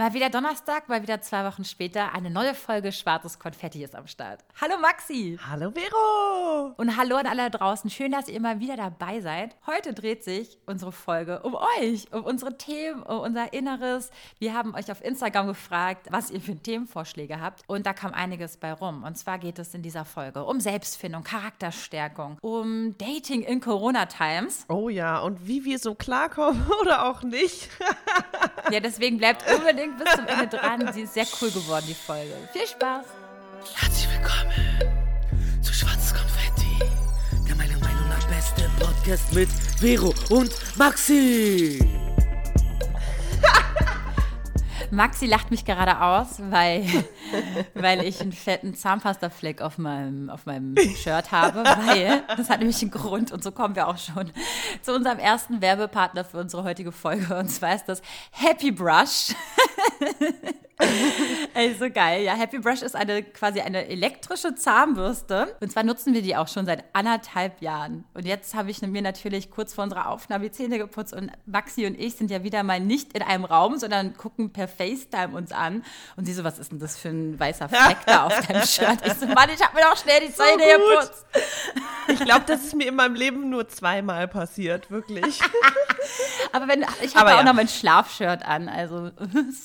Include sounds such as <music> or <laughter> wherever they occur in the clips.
Mal wieder Donnerstag, mal wieder zwei Wochen später. Eine neue Folge Schwarzes Konfetti ist am Start. Hallo Maxi. Hallo Vero. Und hallo an alle da draußen. Schön, dass ihr immer wieder dabei seid. Heute dreht sich unsere Folge um euch, um unsere Themen, um unser Inneres. Wir haben euch auf Instagram gefragt, was ihr für Themenvorschläge habt. Und da kam einiges bei rum. Und zwar geht es in dieser Folge um Selbstfindung, Charakterstärkung, um Dating in Corona-Times. Oh ja, und wie wir so klarkommen <laughs> oder auch nicht. ja, deswegen bleibt unbedingt <laughs> bis zum Ende dran. Sie ist sehr cool geworden, die Folge. Viel Spaß. Herzlich willkommen zu Schwarzes Konfetti, der meiner Meinung nach beste Podcast mit Vero und Maxi. Maxi lacht mich gerade aus, weil, <laughs> weil ich einen fetten Zahnpastafleck auf meinem, auf meinem Shirt habe, weil das hat nämlich einen Grund und so kommen wir auch schon zu unserem ersten Werbepartner für unsere heutige Folge und zwar ist das Happy Brush. <laughs> <laughs> Ey, so geil. Ja, Happy Brush ist eine quasi eine elektrische Zahnbürste. Und zwar nutzen wir die auch schon seit anderthalb Jahren. Und jetzt habe ich mir natürlich kurz vor unserer Aufnahme die Zähne geputzt und Maxi und ich sind ja wieder mal nicht in einem Raum, sondern gucken per FaceTime uns an. Und sie so, was ist denn das für ein weißer Fleck da auf deinem <laughs> Shirt? Ich so, Mann, ich habe mir doch schnell die Zähne so geputzt. Ich glaube, das ist mir in meinem Leben nur zweimal passiert, wirklich. <laughs> Aber wenn, ich habe auch ja. noch mein Schlafshirt an, also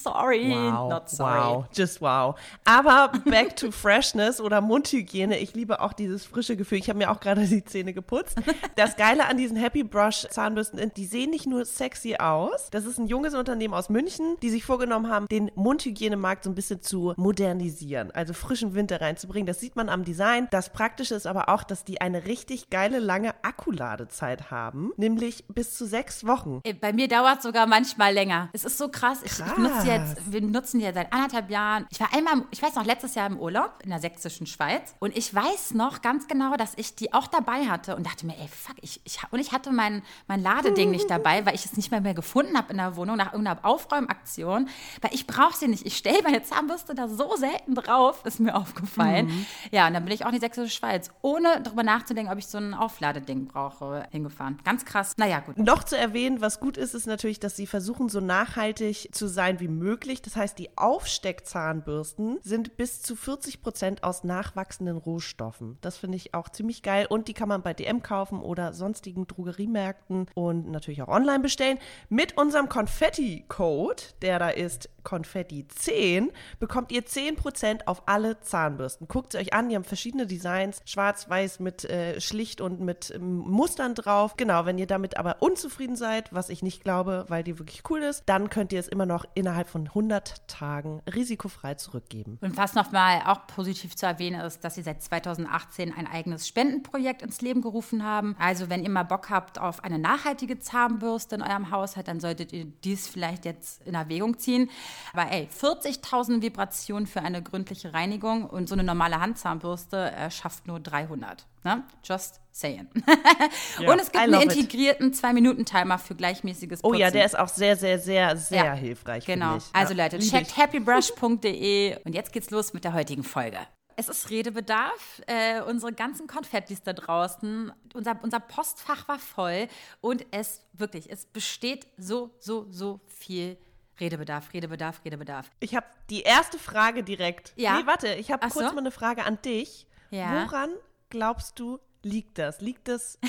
sorry, wow, not sorry. Wow, just wow. Aber back to freshness oder Mundhygiene. Ich liebe auch dieses frische Gefühl. Ich habe mir auch gerade die Zähne geputzt. Das Geile an diesen Happy Brush Zahnbürsten ist, die sehen nicht nur sexy aus. Das ist ein junges Unternehmen aus München, die sich vorgenommen haben, den Mundhygienemarkt so ein bisschen zu modernisieren, also frischen Winter reinzubringen. Das sieht man am Design. Das Praktische ist aber auch, dass die eine richtig geile lange Akkuladezeit haben, nämlich bis zu sechs Wochen. Bei mir dauert es sogar manchmal länger. Es ist so krass. krass. Ich, ich nutze jetzt, wir nutzen ja seit anderthalb Jahren. Ich war einmal, ich weiß noch, letztes Jahr im Urlaub in der sächsischen Schweiz und ich weiß noch ganz genau, dass ich die auch dabei hatte und dachte mir, ey, fuck, ich, ich und ich hatte mein, mein Ladeding nicht dabei, weil ich es nicht mehr, mehr gefunden habe in der Wohnung nach irgendeiner Aufräumaktion, weil ich brauche sie nicht. Ich stelle meine Zahnbürste da so selten drauf, ist mir aufgefallen. Mhm. Ja, und dann bin ich auch in die sächsische Schweiz, ohne darüber nachzudenken, ob ich so ein Aufladeding brauche, hingefahren. Ganz krass. Naja, gut. Noch zu erwähnen, was gut ist, ist natürlich, dass sie versuchen, so nachhaltig zu sein wie möglich. Das heißt, die Aufsteckzahnbürsten sind bis zu 40 Prozent aus nachwachsenden Rohstoffen. Das finde ich auch ziemlich geil. Und die kann man bei DM kaufen oder sonstigen Drogeriemärkten und natürlich auch online bestellen. Mit unserem Konfetti-Code, der da ist Konfetti 10, bekommt ihr 10% auf alle Zahnbürsten. Guckt sie euch an, die haben verschiedene Designs, schwarz, weiß mit äh, schlicht und mit ähm, Mustern drauf. Genau, wenn ihr damit aber unzufrieden seid, was ich nicht glaube, weil die wirklich cool ist, dann könnt ihr es immer noch innerhalb von 100 Tagen risikofrei zurückgeben. Und was nochmal auch positiv zu erwähnen ist, dass sie seit 2018 ein eigenes Spendenprojekt ins Leben gerufen haben. Also wenn ihr mal Bock habt auf eine nachhaltige Zahnbürste in eurem Haushalt, dann solltet ihr dies vielleicht jetzt in Erwägung ziehen. Aber ey, 40.000 Vibrationen für eine gründliche Reinigung und so eine normale Handzahnbürste äh, schafft nur 300. Ne? Just saying. <laughs> ja, und es gibt einen integrierten 2-Minuten-Timer für gleichmäßiges Putzen. Oh ja, der ist auch sehr, sehr, sehr, sehr ja, hilfreich. Genau. Also Leute, checkt happybrush.de <laughs> und jetzt geht's los mit der heutigen Folge. Es ist Redebedarf. Äh, unsere ganzen Konfettis da draußen, unser, unser Postfach war voll und es wirklich, es besteht so, so, so viel Redebedarf, Redebedarf, Redebedarf. Ich habe die erste Frage direkt. Ja. Nee, warte, ich habe kurz so? mal eine Frage an dich. Ja. Woran glaubst du, liegt das? Liegt es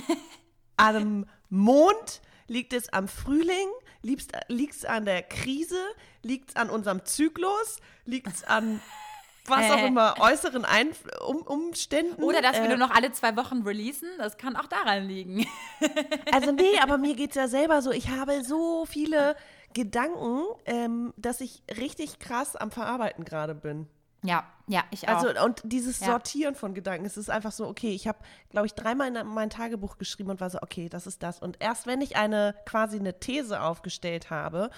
am Mond? Liegt es am Frühling? Liegt es an der Krise? Liegt es an unserem Zyklus? Liegt es an was auch äh. immer, äußeren Einf um Umständen. Oder dass wir äh, nur noch alle zwei Wochen releasen, das kann auch daran liegen. also nee, <laughs> aber mir geht es ja selber so, ich habe so viele Gedanken, ähm, dass ich richtig krass am Verarbeiten gerade bin. Ja, ja, ich auch. Also, und dieses ja. Sortieren von Gedanken, es ist einfach so, okay, ich habe, glaube ich, dreimal in mein Tagebuch geschrieben und war so, okay, das ist das. Und erst wenn ich eine quasi eine These aufgestellt habe,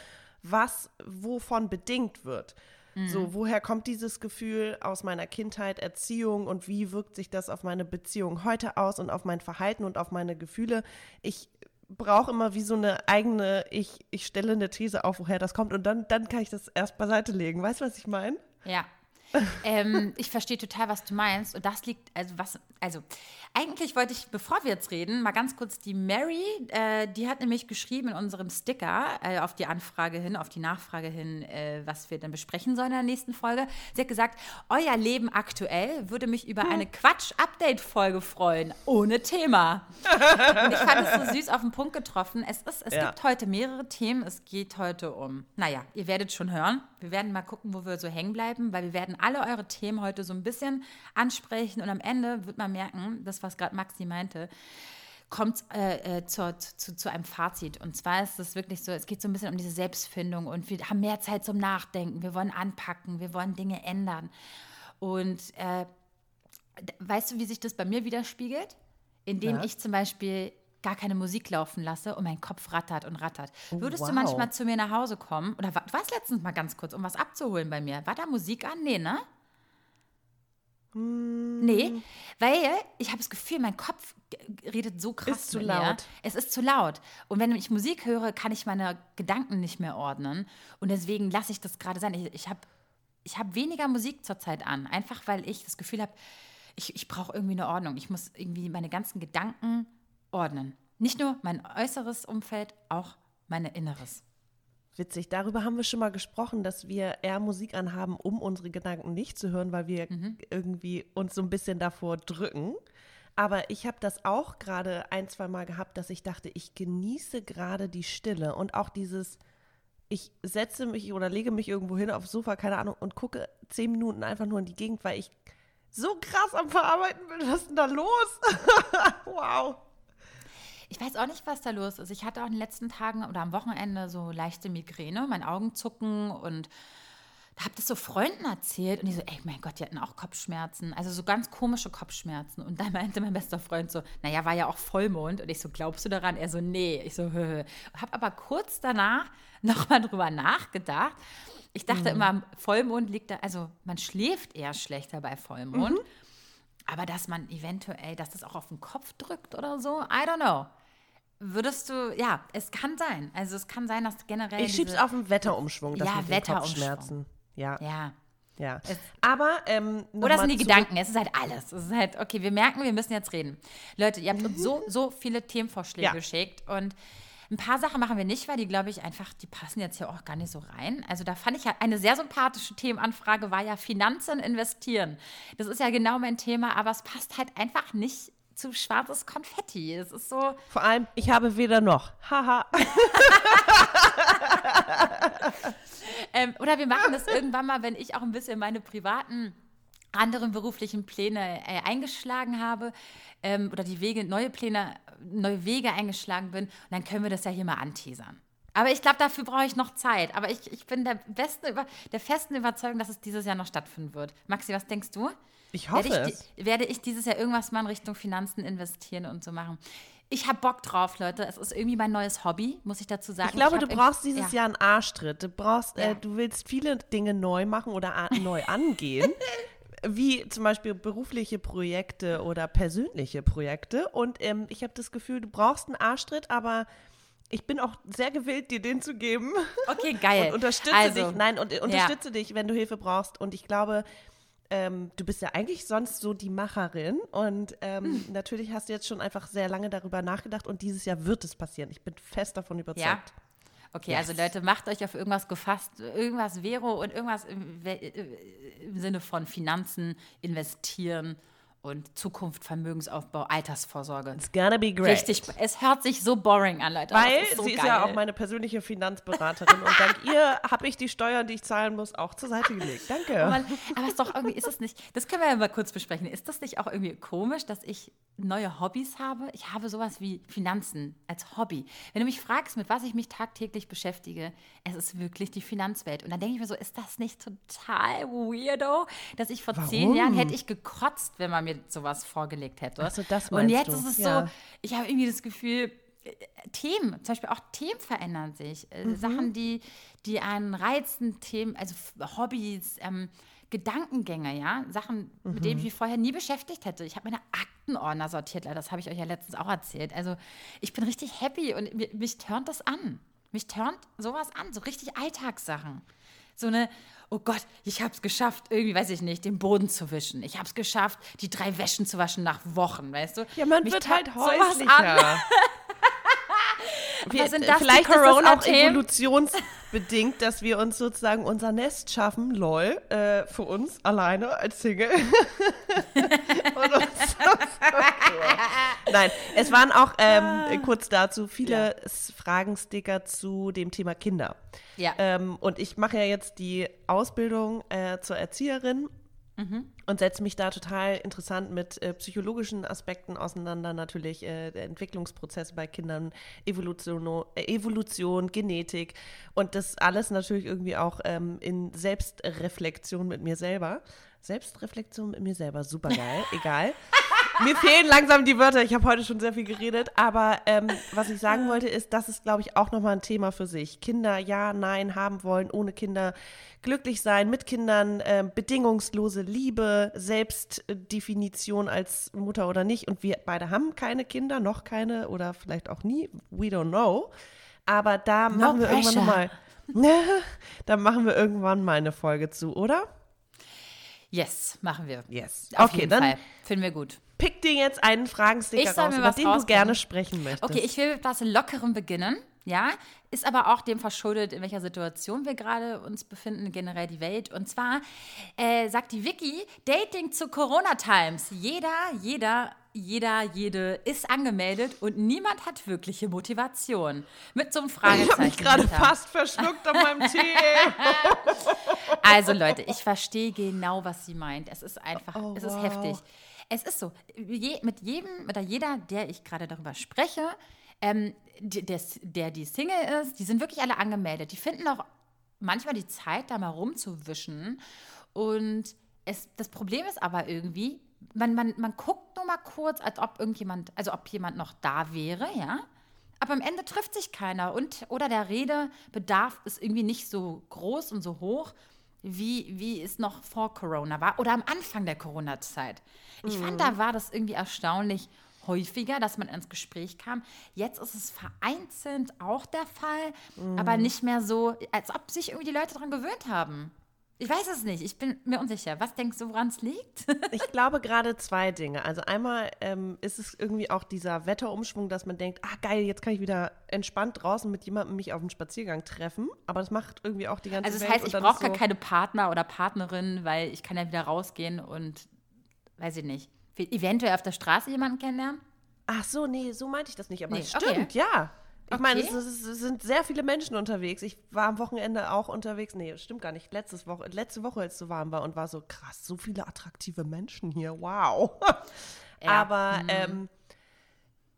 was wovon bedingt wird. Mhm. So, woher kommt dieses Gefühl aus meiner Kindheit, Erziehung und wie wirkt sich das auf meine Beziehung heute aus und auf mein Verhalten und auf meine Gefühle? Ich brauche immer wie so eine eigene, ich, ich stelle eine These auf, woher das kommt und dann, dann kann ich das erst beiseite legen. Weißt du, was ich meine? Ja. Ähm, ich verstehe total, was du meinst. Und das liegt, also was, also eigentlich wollte ich, bevor wir jetzt reden, mal ganz kurz die Mary, äh, die hat nämlich geschrieben in unserem Sticker äh, auf die Anfrage hin, auf die Nachfrage hin, äh, was wir dann besprechen sollen in der nächsten Folge. Sie hat gesagt, euer Leben aktuell würde mich über eine Quatsch-Update-Folge freuen, ohne Thema. Und ich fand es so süß auf den Punkt getroffen. Es, ist, es Ja. gibt heute mehrere Themen. Es geht heute um, naja, ihr werdet schon hören. Wir werden mal gucken, wo wir so hängen bleiben, weil wir werden alle eure Themen heute so ein bisschen ansprechen und am Ende wird man merken, das, was gerade Maxi meinte, kommt äh, äh, zur, zu, zu einem Fazit. Und zwar ist es wirklich so, es geht so ein bisschen um diese Selbstfindung und wir haben mehr Zeit zum Nachdenken, wir wollen anpacken, wir wollen Dinge ändern. Und äh, weißt du, wie sich das bei mir widerspiegelt? Indem Ja. ich zum Beispiel gar keine Musik laufen lasse und mein Kopf rattert und rattert. Würdest wow. du manchmal zu mir nach Hause kommen? Oder wa- du warst letztens mal ganz kurz, um was abzuholen bei mir. War da Musik an? Nee, ne? Hm. Nee, weil ich habe das Gefühl, mein Kopf redet so krass Ist zu laut. Mir. Es ist zu laut. Und wenn ich Musik höre, kann ich meine Gedanken nicht mehr ordnen. Und deswegen lasse ich das gerade sein. Ich, ich habe ich hab weniger Musik zurzeit an. Einfach weil ich das Gefühl habe, ich, ich brauche irgendwie eine Ordnung. Ich muss irgendwie meine ganzen Gedanken ordnen. Nicht nur mein äußeres Umfeld, auch mein Inneres. Witzig, darüber haben wir schon mal gesprochen, dass wir eher Musik anhaben, um unsere Gedanken nicht zu hören, weil wir Mhm. irgendwie uns so ein bisschen davor drücken. Aber ich habe das auch gerade ein, zwei Mal gehabt, dass ich dachte, ich genieße gerade die Stille und auch dieses, ich setze mich oder lege mich irgendwo hin aufs Sofa, keine Ahnung, und gucke zehn Minuten einfach nur in die Gegend, weil ich so krass am Verarbeiten bin. Was ist denn da los? <laughs> wow. Ich weiß auch nicht, was da los ist. Ich hatte auch in den letzten Tagen oder am Wochenende so leichte Migräne, mein Augenzucken und da habe das so Freunden erzählt und die so, ey, mein Gott, die hatten auch Kopfschmerzen, also so ganz komische Kopfschmerzen. Und dann meinte mein bester Freund so, naja, war ja auch Vollmond. Und ich so, glaubst du daran? Er so, nee. Ich so, hö, hö. Hab aber kurz danach <laughs> nochmal drüber nachgedacht. Ich dachte immer, Vollmond liegt da, also man schläft eher schlechter bei Vollmond. Aber dass man eventuell, dass das auch auf den Kopf drückt oder so, I don't know. Würdest du, ja, es kann sein. Also es kann sein, dass generell. Ich schieb's auf den Wetterumschwung, das Ja, mit. Kopfschmerzen. Ja, Ja. ja. Es- Aber ähm, Oder sind die Gedanken, es ist halt alles. Es ist halt, okay, wir merken, wir müssen jetzt reden. Leute, ihr habt uns so, so viele Themenvorschläge Ja. geschickt und ein paar Sachen machen wir nicht, weil die, glaube ich, einfach, die passen jetzt hier auch gar nicht so rein. Also da fand ich ja, eine sehr sympathische Themenanfrage war ja Finanzen investieren. Das ist ja genau mein Thema, aber es passt halt einfach nicht zu schwarzes Konfetti. Es ist so, Vor allem, ich habe weder noch. Haha. <laughs> Ähm, oder wir machen das irgendwann mal, wenn ich auch ein bisschen meine privaten anderen beruflichen Pläne äh, eingeschlagen habe ähm, oder die Wege, neue Pläne, neue Wege eingeschlagen bin, und dann können wir das ja hier mal anteasern. Aber ich glaube, dafür brauche ich noch Zeit. Aber ich, ich bin der, besten, der festen Überzeugung, dass es dieses Jahr noch stattfinden wird. Maxi, was denkst du? Ich hoffe werde ich, es. werde ich dieses Jahr irgendwas mal in Richtung Finanzen investieren und so machen? Ich habe Bock drauf, Leute. Es ist irgendwie mein neues Hobby, muss ich dazu sagen. Ich glaube, hab du brauchst dieses ja. Jahr einen Arschtritt. Du brauchst, Ja. äh, du willst viele Dinge neu machen oder neu <laughs> angehen. Wie zum Beispiel berufliche Projekte oder persönliche Projekte. Und ähm, ich habe das Gefühl, du brauchst einen Arschtritt, aber ich bin auch sehr gewillt, dir den zu geben. Okay, geil. Und unterstütze Also, dich. Nein, und äh, unterstütze dich, wenn du Hilfe brauchst. Und ich glaube, ähm, du bist ja eigentlich sonst so die Macherin. Und ähm, Hm. natürlich hast du jetzt schon einfach sehr lange darüber nachgedacht. Und dieses Jahr wird es passieren. Ich bin fest davon überzeugt. Ja. Okay, also Leute, macht euch auf irgendwas gefasst, irgendwas Vero und irgendwas im, äh, im Sinne von Finanzen, investieren und Zukunft, Vermögensaufbau, Altersvorsorge. It's gonna be great. Richtig, es hört sich so boring an, Leute. aber Weil ist so sie ist geil. ja auch meine persönliche Finanzberaterin und dank ihr <laughs> habe ich die Steuern, die ich zahlen muss, auch zur Seite gelegt. Danke. Aber, aber es ist doch irgendwie, ist es nicht, das können wir ja mal kurz besprechen. Ist das nicht auch irgendwie komisch, dass ich neue Hobbys habe? Ich habe sowas wie Finanzen als Hobby. Wenn du mich fragst, mit was ich mich tagtäglich beschäftige, es ist wirklich die Finanzwelt. Und dann denke ich mir so, ist das nicht total weirdo, dass ich vor zehn Warum? Jahren hätte ich gekotzt, wenn man mir sowas vorgelegt hätte. Ach so, das Und jetzt du. ist es Ja. so, ich habe irgendwie das Gefühl, äh, Themen, zum Beispiel auch Themen verändern sich. Äh, Mhm. Sachen, die, die einen reizen, Themen, also Hobbys, ähm, Gedankengänge, ja, Sachen, mit denen ich Mhm. mich vorher nie beschäftigt hätte. Ich habe meine Aktenordner sortiert, leider, das habe ich euch ja letztens auch erzählt. Also ich bin richtig happy und mi- mich turnt das an. Mich turnt sowas an, so richtig Alltagssachen. So eine, oh Gott, ich habe es geschafft, irgendwie, weiß ich nicht, den Boden zu wischen. Ich habe es geschafft, die drei Wäschen zu waschen nach Wochen, weißt du? Ja, man Mich wird halt häuslicher. <laughs> Wir, Was sind das, die vielleicht ist das auch evolutionsbedingt, dass wir uns sozusagen unser Nest schaffen, lol, äh, für uns alleine als Single. <laughs> <laughs> Nein, es waren auch ähm, kurz dazu viele S- Fragensticker zu dem Thema Kinder. Ja. Ähm, und ich mache ja jetzt die Ausbildung äh, zur Erzieherin und setze mich da total interessant mit äh, psychologischen Aspekten auseinander. Natürlich äh, Entwicklungsprozesse bei Kindern, Evolution, äh, Evolution, Genetik und das alles natürlich irgendwie auch ähm, in Selbstreflexion mit mir selber. Selbstreflexion mit mir selber, super geil, <laughs> egal. Mir fehlen langsam die Wörter. Ich habe heute schon sehr viel geredet. Aber ähm, was ich sagen wollte, ist, das ist, glaube ich, auch nochmal ein Thema für sich. Kinder, ja, nein, haben wollen, ohne Kinder, glücklich sein, mit Kindern, ähm, bedingungslose Liebe, Selbstdefinition als Mutter oder nicht. Und wir beide haben keine Kinder, noch keine oder vielleicht auch nie. We don't know. Aber da machen wir irgendwann pressure. nochmal. <laughs> da machen wir irgendwann mal eine Folge zu, oder? Yes, machen wir. Yes. Auf okay, jeden dann Fall. Finden wir gut. Pick dir jetzt einen Fragensticker Ich raus, mir über was den du rauspicken. gerne sprechen möchtest. Okay, ich will mit was Lockerem beginnen. Ja, ist aber auch dem verschuldet, in welcher Situation wir gerade uns befinden, generell die Welt. Und zwar äh, sagt die Wiki, Dating zu Corona-Times. Jeder, jeder, jeder, jede ist angemeldet und niemand hat wirkliche Motivation. Mit so einem <laughs> Ich habe Fragezeichen. mich gerade fast verschluckt an meinem Tee. <laughs> Also Leute, ich verstehe genau, was sie meint. Es ist einfach, Oh, es ist wow. heftig. Es ist so, je, mit jedem oder jeder, der ich gerade darüber spreche, ähm, die, der, die Single ist, die sind wirklich alle angemeldet. Die finden auch manchmal die Zeit, da mal rumzuwischen. Und es, das Problem ist aber irgendwie, man, man, man guckt nur mal kurz, als ob irgendjemand, also ob jemand noch da wäre, ja. Aber am Ende trifft sich keiner und oder der Redebedarf ist irgendwie nicht so groß und so hoch, wie, wie es noch vor Corona war oder am Anfang der Corona-Zeit. Ich fand, da war das irgendwie erstaunlich häufiger, dass man ins Gespräch kam. Jetzt ist es vereinzelt auch der Fall, aber nicht mehr so, als ob sich irgendwie die Leute daran gewöhnt haben. Ich weiß es nicht, ich bin mir unsicher. Was denkst du, woran es liegt? <laughs> Ich glaube gerade zwei Dinge. Also einmal ähm, ist es irgendwie auch dieser Wetterumschwung, dass man denkt, ah geil, jetzt kann ich wieder entspannt draußen mit jemandem mich auf einen Spaziergang treffen. Aber das macht irgendwie auch die ganze Also das Welt. heißt, ich brauche ist gar so, keine Partner oder Partnerin, weil ich kann ja wieder rausgehen und, weiß ich nicht, eventuell auf der Straße jemanden kennenlernen. Ach so, nee, so meinte ich das nicht. Aber Nee, es okay. stimmt, ja. Ich meine, es, Okay. es sind sehr viele Menschen unterwegs. Ich war am Wochenende auch unterwegs. Nee, stimmt gar nicht. Letztes Woche, letzte Woche, als es so warm war und war so krass, so viele attraktive Menschen hier. Wow. <laughs> Ja. Aber ähm,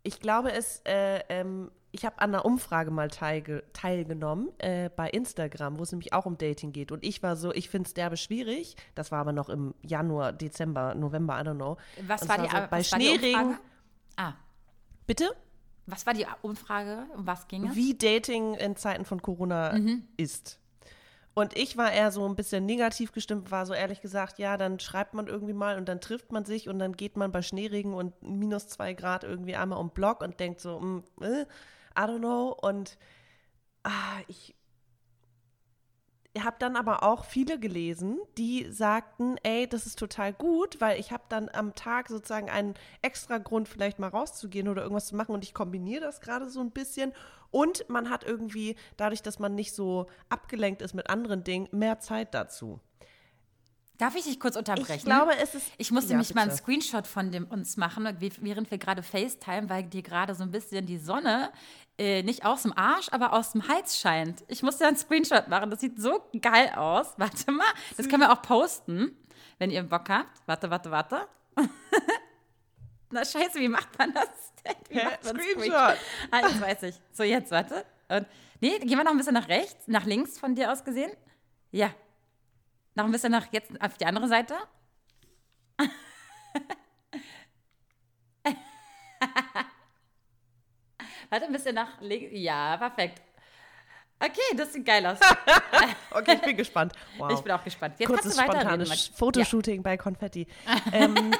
ich glaube, es, äh, ähm, ich habe an einer Umfrage mal teilge teilgenommen äh, bei Instagram, wo es nämlich auch um Dating geht. Und ich war so, ich finde es derbe schwierig. Das war aber noch im Januar, Dezember, November, I don't know. Was Und war die, so, bei was war die Schneeregen. Umfrage? Ah, Bitte? Was war die Umfrage? Um was ging es? wie Dating in Zeiten von Corona Mhm. ist. Und ich war eher so ein bisschen negativ gestimmt, war so ehrlich gesagt, ja, dann schreibt man irgendwie mal und dann trifft man sich und dann geht man bei Schneeregen und minus zwei Grad irgendwie einmal um Block und denkt so, mm, äh, I don't know. Und ah, ich habe dann aber auch viele gelesen, die sagten, ey, das ist total gut, weil ich habe dann am Tag sozusagen einen extra Grund, vielleicht mal rauszugehen oder irgendwas zu machen und ich kombiniere das gerade so ein bisschen. Und man hat irgendwie, dadurch, dass man nicht so abgelenkt ist mit anderen Dingen, mehr Zeit dazu. Darf ich dich kurz unterbrechen? Ich glaube, es ist. Ich musste Ja, mich mal einen bitte. Screenshot von dem uns machen, während wir gerade FaceTime, weil dir gerade so ein bisschen die Sonne äh, nicht aus dem Arsch, aber aus dem Hals scheint. Ich musste einen Screenshot machen. Das sieht so geil aus. <laughs> Warte mal, das können wir auch posten, wenn ihr Bock habt. Warte, warte, warte. <laughs> Na scheiße, wie macht man das denn? Wie macht man Screenshot. Ah, jetzt weiß ich. So, jetzt, warte. Und, nee, gehen wir noch ein bisschen nach rechts, nach links von dir aus gesehen. Ja. Noch ein bisschen nach jetzt auf die andere Seite. <laughs> Warte, ein bisschen nach links. Ja, perfekt. Okay, das sieht geil aus. <laughs> Okay, ich bin gespannt. Wow. Ich bin auch gespannt. Jetzt Kurzes kannst du spontanes. Fotoshooting bei Konfetti. ähm, <laughs>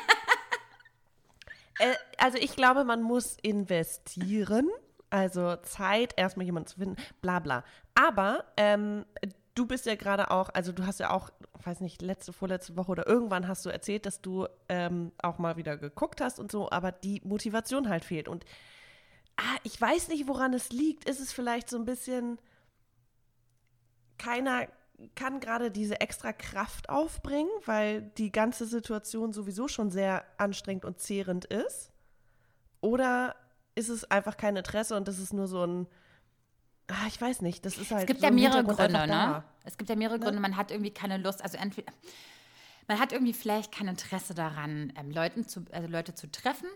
äh, also ich glaube, man muss investieren, also Zeit, erstmal jemanden zu finden, bla bla. Aber ähm, du bist ja gerade auch, also du hast ja auch, weiß nicht, letzte, vorletzte Woche oder irgendwann hast du erzählt, dass du ähm, auch mal wieder geguckt hast und so, aber die Motivation halt fehlt. Und ah, ich weiß nicht, woran es liegt. Ist es vielleicht so ein bisschen, keiner kann gerade diese extra Kraft aufbringen, weil die ganze Situation sowieso schon sehr anstrengend und zehrend ist? Oder ist es einfach kein Interesse und das ist nur so ein, ah, ich weiß nicht, das ist halt. Es gibt so ja mehrere Gründe, ne? Es gibt ja mehrere Ne? Gründe. Man hat irgendwie keine Lust, also entweder man hat irgendwie vielleicht kein Interesse daran, ähm, Leuten zu, also Leute zu treffen.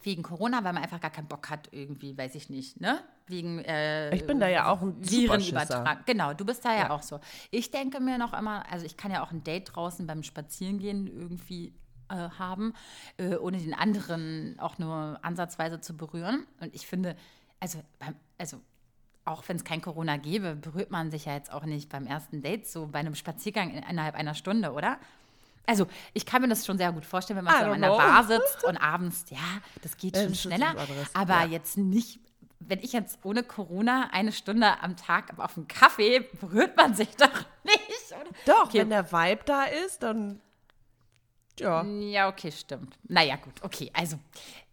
Wegen Corona, weil man einfach gar keinen Bock hat, irgendwie, weiß ich nicht, ne? Wegen äh, Ich bin da ja auch ein Viren Superschisser. übertragen. Genau, du bist da ja, Ja. auch so. Ich denke mir noch immer, also ich kann ja auch ein Date draußen beim Spazierengehen irgendwie äh, haben, äh, ohne den anderen auch nur ansatzweise zu berühren. Und ich finde, also, beim, also auch wenn es kein Corona gäbe, berührt man sich ja jetzt auch nicht beim ersten Date so bei einem Spaziergang in, innerhalb einer Stunde, oder? Also, ich kann mir das schon sehr gut vorstellen, wenn man so an der. Bar sitzt und abends, ja, das geht schon das schneller. Aber ja. jetzt nicht, wenn ich jetzt ohne Corona eine Stunde am Tag auf einen Kaffee, berührt man sich doch <laughs> nicht, oder? Doch, Okay. wenn der Vibe da ist, dann. Ja. Ja, okay, stimmt. Naja, gut, okay. Also,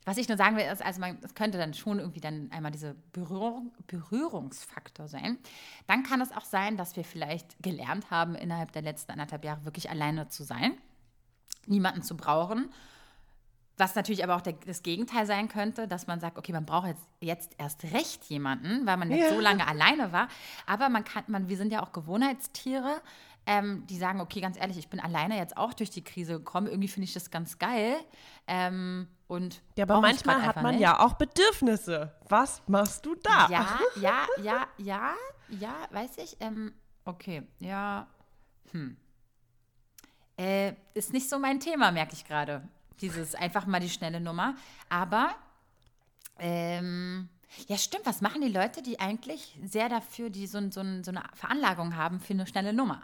was ich nur sagen will, ist, also man, es könnte dann schon irgendwie dann einmal dieser Berührung, Berührungsfaktor sein. Dann kann es auch sein, dass wir vielleicht gelernt haben, innerhalb der letzten anderthalb Jahre wirklich alleine zu sein, niemanden zu brauchen. Was natürlich aber auch der, das Gegenteil sein könnte, dass man sagt, okay, man braucht jetzt, jetzt erst recht jemanden, weil man jetzt Ja. so lange alleine war. Aber man kann, man, wir sind ja auch Gewohnheitstiere, ähm, die sagen, okay, ganz ehrlich, ich bin alleine jetzt auch durch die Krise gekommen. Irgendwie finde ich das ganz geil. Ähm, und Ja, aber manchmal hat man nicht. ja auch Bedürfnisse. Was machst du da? Ja, <laughs> ja, ja, ja, ja, weiß ich. Ähm, okay, ja. Hm. Äh, ist nicht so mein Thema, merke ich gerade. Dieses einfach mal die schnelle Nummer. Aber, ähm, ja, stimmt. Was machen die Leute, die eigentlich sehr dafür, die so, so, so eine Veranlagung haben für eine schnelle Nummer?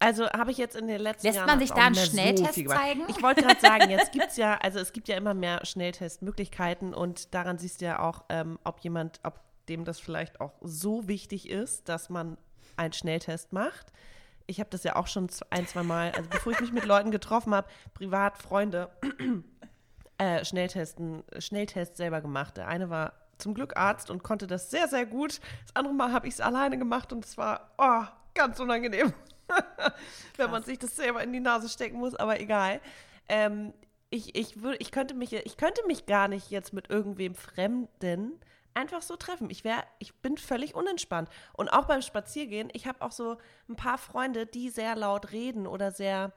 Also habe ich jetzt in den letzten Lässt Jahren man sich da einen so Schnelltest gemacht. zeigen? Ich wollte gerade sagen, jetzt <laughs> gibt es ja, also es gibt ja immer mehr Schnelltestmöglichkeiten und daran siehst du ja auch, ähm, ob jemand, ob dem das vielleicht auch so wichtig ist, dass man einen Schnelltest macht. Ich habe das ja auch schon ein, zwei Mal, also bevor ich mich mit Leuten getroffen habe, privat, Freunde, äh, Schnelltesten, Schnelltest selber gemacht. Der eine war zum Glück Arzt und konnte das sehr, sehr gut. Das andere Mal habe ich es alleine gemacht und es war oh, ganz unangenehm, <laughs> wenn man sich das selber in die Nase stecken muss, aber egal. Ähm, ich, ich, würd, ich, könnte mich, ich könnte mich gar nicht jetzt mit irgendwem Fremden einfach so treffen. Ich, wär, ich bin völlig unentspannt. Und auch beim Spaziergehen, ich habe auch so ein paar Freunde, die sehr laut reden oder sehr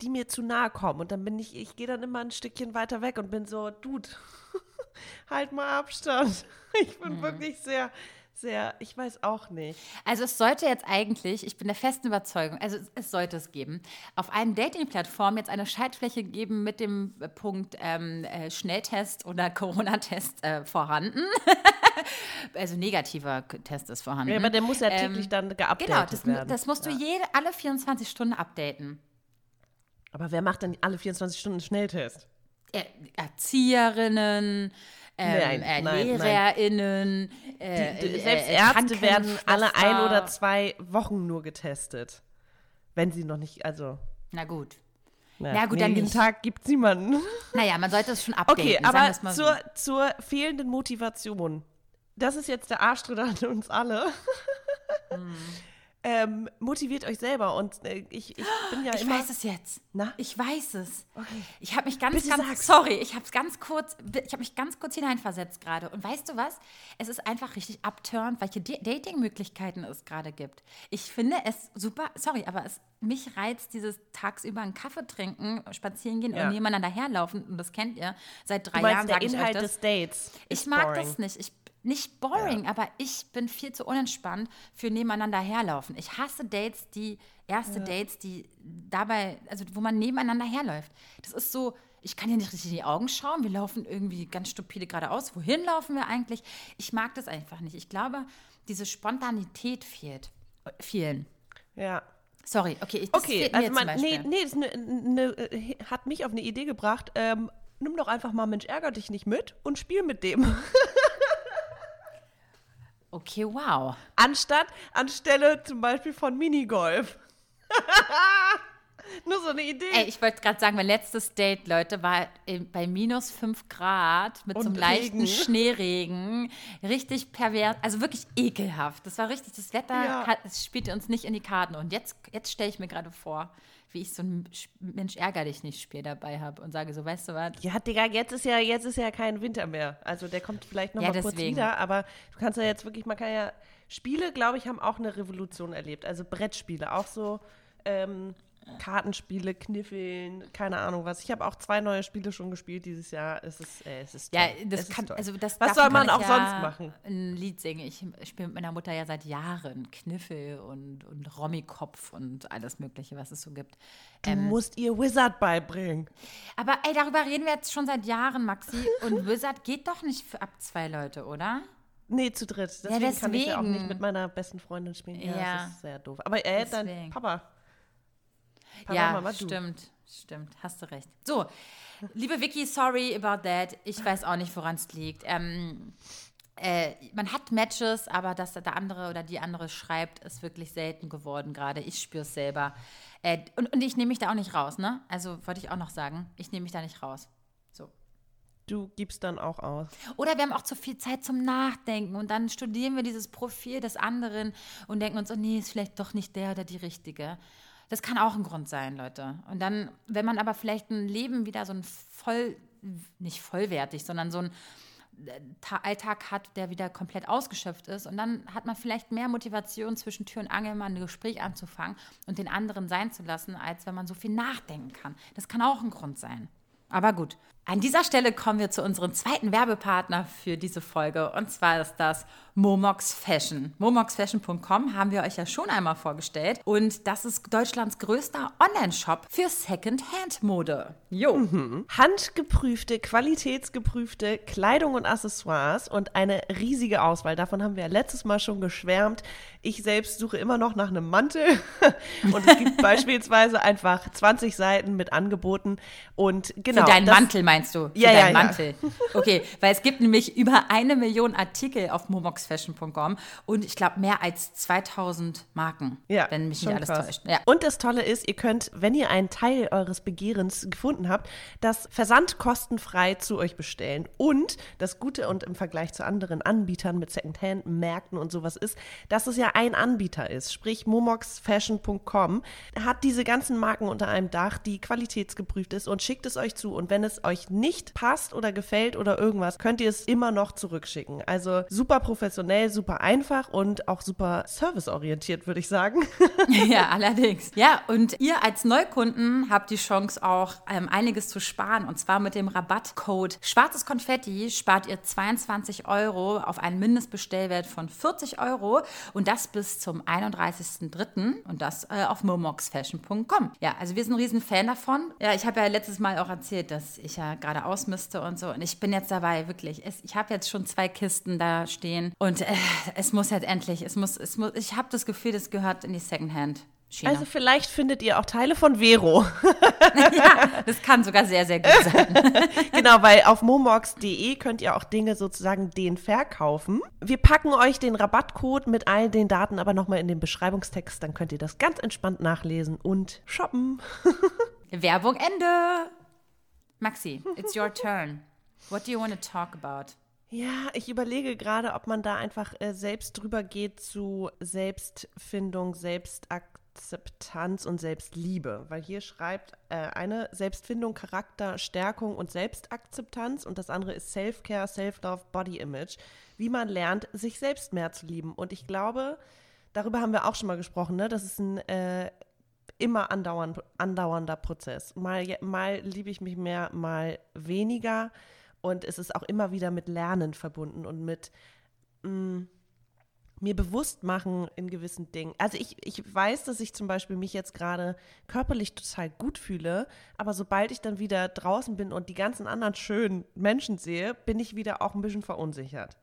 die mir zu nahe kommen. Und dann bin ich, ich gehe dann immer ein Stückchen weiter weg und bin so, Dude, <laughs> halt mal Abstand. <laughs> Ich bin wirklich sehr, sehr, ich weiß auch nicht. Also es sollte jetzt eigentlich, ich bin der festen Überzeugung, also es, es sollte es geben, auf allen Dating-Plattformen jetzt eine Schaltfläche geben mit dem äh, Punkt ähm, äh, Schnelltest oder <laughs> Corona-Test äh, vorhanden. <laughs> also negativer Test ist vorhanden. Ja, aber der muss ja Ähm, täglich dann geupdatet Genau, das, werden. das musst du ja. jede, alle 24 Stunden updaten. Aber wer macht denn alle 24 Stunden einen Schnelltest? Er, Erzieherinnen, ähm, Nein, äh, nein, nein. LehrerInnen, äh, Die, äh, selbst äh, Ärzte werden alle ein oder zwei Wochen nur getestet. Wenn sie noch nicht, also. Na gut. naja, Na gut, dann jeden. Tag gibt es niemanden. Naja, man sollte es schon updaten. Okay, aber mal so. zur, zur fehlenden Motivation. Das ist jetzt der Arschtritt an uns alle. Ähm, motiviert euch selber. Und äh, ich, ich bin ja Ich immer. weiß es jetzt. Na? Ich weiß es. Ich habe mich ganz, Bitte ganz, sag's. sorry, ich habe es ganz kurz, ich habe mich ganz kurz hineinversetzt gerade. Und weißt du was? Es ist einfach richtig abturnt, welche Dating-Möglichkeiten es gerade gibt. Ich finde es super, sorry, aber es, mich reizt dieses tagsüber einen Kaffee trinken, spazieren gehen Ja. und nebeneinander herlaufen. Und das kennt ihr. Seit drei Jahren der sage ich euch Inhalt das. des Dates. Ich mag boring. das nicht. Ich, nicht boring, aber ich bin viel zu unentspannt für nebeneinander herlaufen. Ich hasse Dates, die, erste Dates, die dabei, also wo man nebeneinander herläuft. Das ist so, ich kann hier nicht richtig in die Augen schauen. Wir laufen irgendwie ganz stupide geradeaus. Wohin laufen wir eigentlich? Ich mag das einfach nicht. Ich glaube, diese Spontanität fehlt vielen. Ja. Sorry, okay, ich, das Okay, also man, nee, nee, das ne, ne, hat mich auf eine Idee gebracht. Ähm, nimm doch einfach mal Mensch, ärger dich nicht mit und spiel mit dem. <laughs> Okay, wow. Anstatt, anstelle zum Beispiel von Minigolf. <laughs> Nur so eine Idee. Ey, ich wollte gerade sagen, mein letztes Date, Leute, war bei minus 5 Grad mit so einem Und leichten Regen. Schneeregen. Richtig pervers, also wirklich ekelhaft. Das war richtig, das Wetter Ja. hat, spielte uns nicht in die Karten. Und jetzt, jetzt stelle ich mir gerade vor, wie ich so ein Sch- Mensch ärger dich nicht Spiel dabei habe und sage so, weißt du was? Ja, Digga, jetzt ist ja, jetzt ist ja kein Winter mehr. Also der kommt vielleicht noch Ja, mal kurz deswegen. wieder, aber du kannst ja jetzt wirklich, man kann ja, Spiele, glaube ich, haben auch eine Revolution erlebt. Also Brettspiele, auch so ähm, Kartenspiele, Kniffeln, keine Ahnung was. Ich habe auch zwei neue Spiele schon gespielt dieses Jahr. Es ist, äh, es ist Ja, toll. das es kann, also das Was soll man auch ich sonst ja machen? Ein Lied singen. Ich spiele mit meiner Mutter ja seit Jahren Kniffel und, und Rommikopf und alles Mögliche, was es so gibt. Du musst ihr Wizard beibringen. Aber ey, darüber reden wir jetzt schon seit Jahren, Maxi. Und <laughs> Wizard geht doch nicht für ab zwei Leute, oder? Nee, zu dritt. Deswegen, kann ich ja auch deswegen. nicht mit meiner besten Freundin spielen. Ja, Ja. das ist sehr doof. Aber äh, dein Deswegen. Papa. Papa, ja, Mama, du. stimmt, stimmt. Hast du recht. So, liebe Vicky, sorry about that. Ich weiß auch nicht, woran es liegt. Ähm, äh, man hat Matches, aber dass der andere oder die andere schreibt, ist wirklich selten geworden gerade. Ich spüre es selber. Äh, und, und ich nehme mich da auch nicht raus, ne? Also wollte ich auch noch sagen, ich nehme mich da nicht raus. So. Du gibst dann auch aus. Oder wir haben auch zu viel Zeit zum Nachdenken und dann studieren wir dieses Profil des anderen und denken uns, oh nee, ist vielleicht doch nicht der oder die richtige. Das kann auch ein Grund sein, Leute. Und dann, wenn man aber vielleicht ein Leben wieder so ein voll, nicht vollwertig, sondern so ein äh, Ta Alltag hat, der wieder komplett ausgeschöpft ist. Und dann hat man vielleicht mehr Motivation, zwischen Tür und Angel mal ein Gespräch anzufangen und den anderen sein zu lassen, als wenn man so viel nachdenken kann. Das kann auch ein Grund sein. Aber gut. An dieser Stelle kommen wir zu unserem zweiten Werbepartner für diese Folge. Und zwar ist das Momox Fashion. Momoxfashion.com haben wir euch ja schon einmal vorgestellt. Und das ist Deutschlands größter Online-Shop für Second-Hand-Mode. Jo. handgeprüfte, qualitätsgeprüfte Kleidung und Accessoires und eine riesige Auswahl. Davon haben wir ja letztes Mal schon geschwärmt. Ich selbst suche immer noch nach einem Mantel <laughs> und es gibt <laughs> beispielsweise einfach 20 Seiten mit Angeboten und genau. Für deinen Mantel meinst du? Für Ja, ja, deinen ja. Mantel. Okay, weil es gibt nämlich über eine Million Artikel auf momoxfashion.com und ich glaube mehr als 2000 Marken, Ja, wenn mich nicht alles krass. täuscht. Ja. Und das Tolle ist, ihr könnt, wenn ihr einen Teil eures Begehrens gefunden habt, das versandkostenfrei zu euch bestellen. Und das Gute und im Vergleich zu anderen Anbietern mit Secondhand-Märkten und sowas ist, dass es ja ein Anbieter ist. Sprich, momoxfashion.com hat diese ganzen Marken unter einem Dach, die qualitätsgeprüft ist und schickt es euch zu. Und wenn es euch nicht passt oder gefällt oder irgendwas, könnt ihr es immer noch zurückschicken. Also super professionell, super einfach und auch super serviceorientiert, würde ich sagen. <laughs> Ja, allerdings. Ja, und ihr als Neukunden habt die Chance auch ähm, einiges zu sparen. Und zwar mit dem Rabattcode Schwarzes Konfetti spart ihr 22 Euro auf einen Mindestbestellwert von 40 Euro und das bis zum 31.03. und das äh, auf momoxfashion.com. Ja, also wir sind ein riesen Fan davon. Ja, ich habe ja letztes Mal auch erzählt, dass ich ja gerade ausmiste und so. Und ich bin jetzt dabei, wirklich. Es, ich habe jetzt schon zwei Kisten da stehen und äh, es muss jetzt endlich, es muss, es muss, ich habe das Gefühl, das gehört in die Secondhand. Schiene. Also vielleicht findet ihr auch Teile von Vero. <laughs> das kann sogar sehr, sehr gut sein. <laughs> genau, weil auf momox.de könnt ihr auch Dinge sozusagen den verkaufen. Wir packen euch den Rabattcode mit all den Daten aber nochmal in den Beschreibungstext. Dann könnt ihr das ganz entspannt nachlesen und shoppen. <laughs> Werbung Ende. Maxi, it's your turn. What do you want to talk about? Ja, ich überlege gerade, ob man da einfach äh, selbst drüber geht zu Selbstfindung, Selbstakzeptanz und Selbstliebe. Weil hier schreibt äh, eine Selbstfindung, Charakter, Stärkung und Selbstakzeptanz und das andere ist Self-Care, Self-Love, Body Image. Wie man lernt, sich selbst mehr zu lieben. Und ich glaube, darüber haben wir auch schon mal gesprochen, ne? Das ist ein äh, immer andauernd, andauernder Prozess. Mal, mal liebe ich mich mehr, mal weniger. Und es ist auch immer wieder mit Lernen verbunden und mit mh, mir bewusst machen in gewissen Dingen. Also ich, ich weiß, dass ich zum Beispiel mich jetzt gerade körperlich total gut fühle, aber sobald ich dann wieder draußen bin und die ganzen anderen schönen Menschen sehe, bin ich wieder auch ein bisschen verunsichert.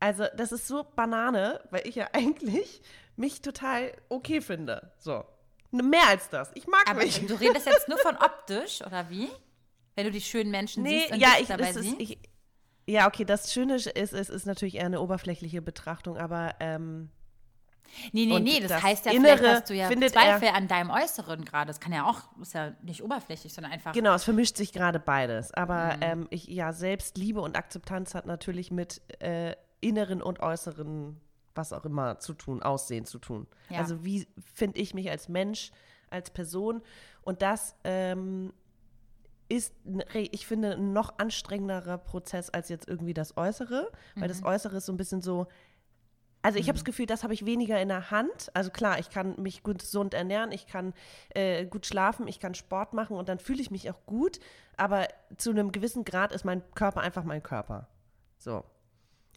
Also das ist so Banane, weil ich ja <laughs> eigentlich mich total okay finde. So. Mehr als das. Ich mag Aber mich. du redest jetzt nur von optisch, oder wie? Wenn du die schönen Menschen Nee, siehst und ja, ich, dabei das ist, siehst? ich, Ja, okay, das Schöne ist, es ist, ist natürlich eher eine oberflächliche Betrachtung, aber ähm, Nee, nee, nee, das, das heißt ja Innere vielleicht, dass du ja Zweifel an deinem Äußeren gerade. Das kann ja auch, ist ja nicht oberflächlich, sondern einfach. Genau, es vermischt sich gerade beides. Aber ähm, ich, ja, Selbstliebe und Akzeptanz hat natürlich mit äh, inneren und äußeren, was auch immer, zu tun, Aussehen zu tun. Ja. Also wie finde ich mich als Mensch, als Person? Und das ähm, ist, ich finde, ein noch anstrengenderer Prozess als jetzt irgendwie das Äußere, weil das Äußere ist so ein bisschen so, also ich habe das Gefühl, das habe ich weniger in der Hand. Also klar, ich kann mich gut gesund ernähren, ich kann äh, gut schlafen, ich kann Sport machen und dann fühle ich mich auch gut. Aber zu einem gewissen Grad ist mein Körper einfach mein Körper. So.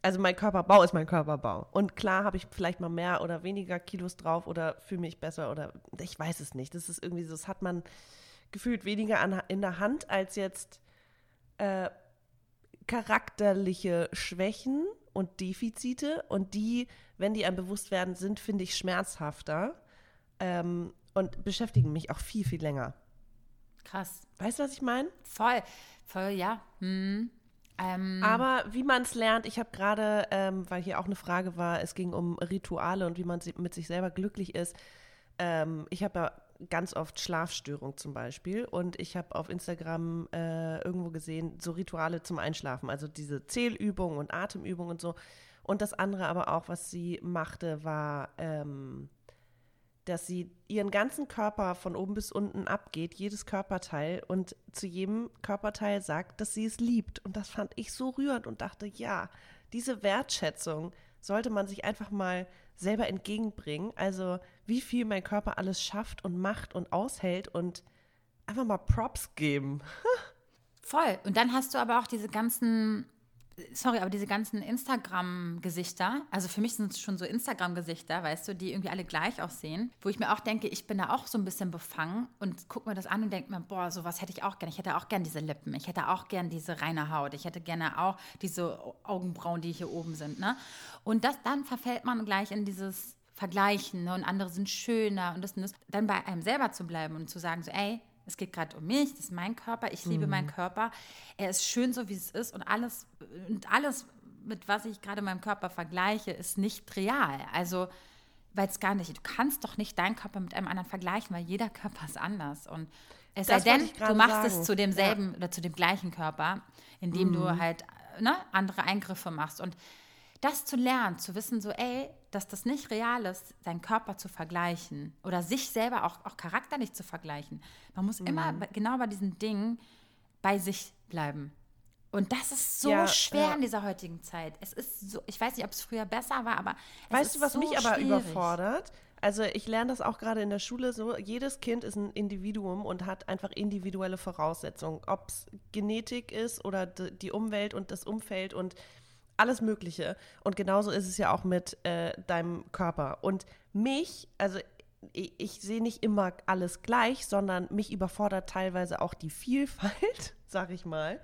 Also mein Körperbau ist mein Körperbau. Und klar habe ich vielleicht mal mehr oder weniger Kilos drauf oder fühle mich besser oder ich weiß es nicht. Das ist irgendwie so, das hat man gefühlt weniger an, in der Hand als jetzt äh, charakterliche Schwächen und Defizite und die, wenn die einem bewusst werden, sind, finde ich, schmerzhafter ähm, und beschäftigen mich auch viel, viel länger. Krass. Weißt du, was ich meine? Voll. Voll, ja. Hm. Ähm, Aber wie man es lernt, ich habe gerade, ähm, weil hier auch eine Frage war, es ging um Rituale und wie man mit sich selber glücklich ist. Ähm, ich habe ja ganz oft Schlafstörung zum Beispiel und ich habe auf Instagram äh, irgendwo gesehen, so Rituale zum Einschlafen, also diese Zählübungen und Atemübungen und so. Und das andere aber auch, was sie machte, war, ähm, dass sie ihren ganzen Körper von oben bis unten abgeht, jedes Körperteil und zu jedem Körperteil sagt, dass sie es liebt. Und das fand ich so rührend und dachte, ja, diese Wertschätzung sollte man sich einfach mal selber entgegenbringen. Also wie viel mein Körper alles schafft und macht und aushält und einfach mal Props geben. <laughs> Voll. Und dann hast du aber auch diese ganzen, sorry, aber diese ganzen Instagram-Gesichter, also für mich sind es schon so Instagram-Gesichter, weißt du, die irgendwie alle gleich aussehen, wo ich mir auch denke, ich bin da auch so ein bisschen befangen und gucke mir das an und denke mir, boah, sowas hätte ich auch gern. Ich hätte auch gern diese Lippen, ich hätte auch gern diese reine Haut, ich hätte gerne auch diese Augenbrauen, die hier oben sind, ne? Und das, dann verfällt man gleich in dieses Vergleichen ne? und andere sind schöner und das und das. Dann bei einem selber zu bleiben und zu sagen, so, ey, es geht gerade um mich, das ist mein Körper, ich liebe meinen Körper. Er ist schön so, wie es ist und alles, und alles, mit was ich gerade meinem Körper vergleiche, ist nicht real. Also, weil es gar nicht, du kannst doch nicht deinen Körper mit einem anderen vergleichen, weil jeder Körper ist anders. Und es Das sei denn, du machst sagen. es zu demselben oder zu dem gleichen Körper, indem du halt ne, andere Eingriffe machst. Und das zu lernen, zu wissen, so, ey, dass das nicht real ist, seinen Körper zu vergleichen oder sich selber auch, auch charakterlich zu vergleichen. Man muss immer bei- genau bei diesen Dingen bei sich bleiben. Und das ist so Ja, schwer ja. in dieser heutigen Zeit. Es ist so, ich weiß nicht, ob es früher besser war, aber es Weißt du, was so mich aber schwierig. überfordert? Also ich lerne das auch gerade in der Schule so, jedes Kind ist ein Individuum und hat einfach individuelle Voraussetzungen, ob es Genetik ist oder die Umwelt und das Umfeld und alles Mögliche. Und genauso ist es ja auch mit äh, deinem Körper. Und mich, also ich, ich sehe nicht immer alles gleich, sondern mich überfordert teilweise auch die Vielfalt, <laughs> sag ich mal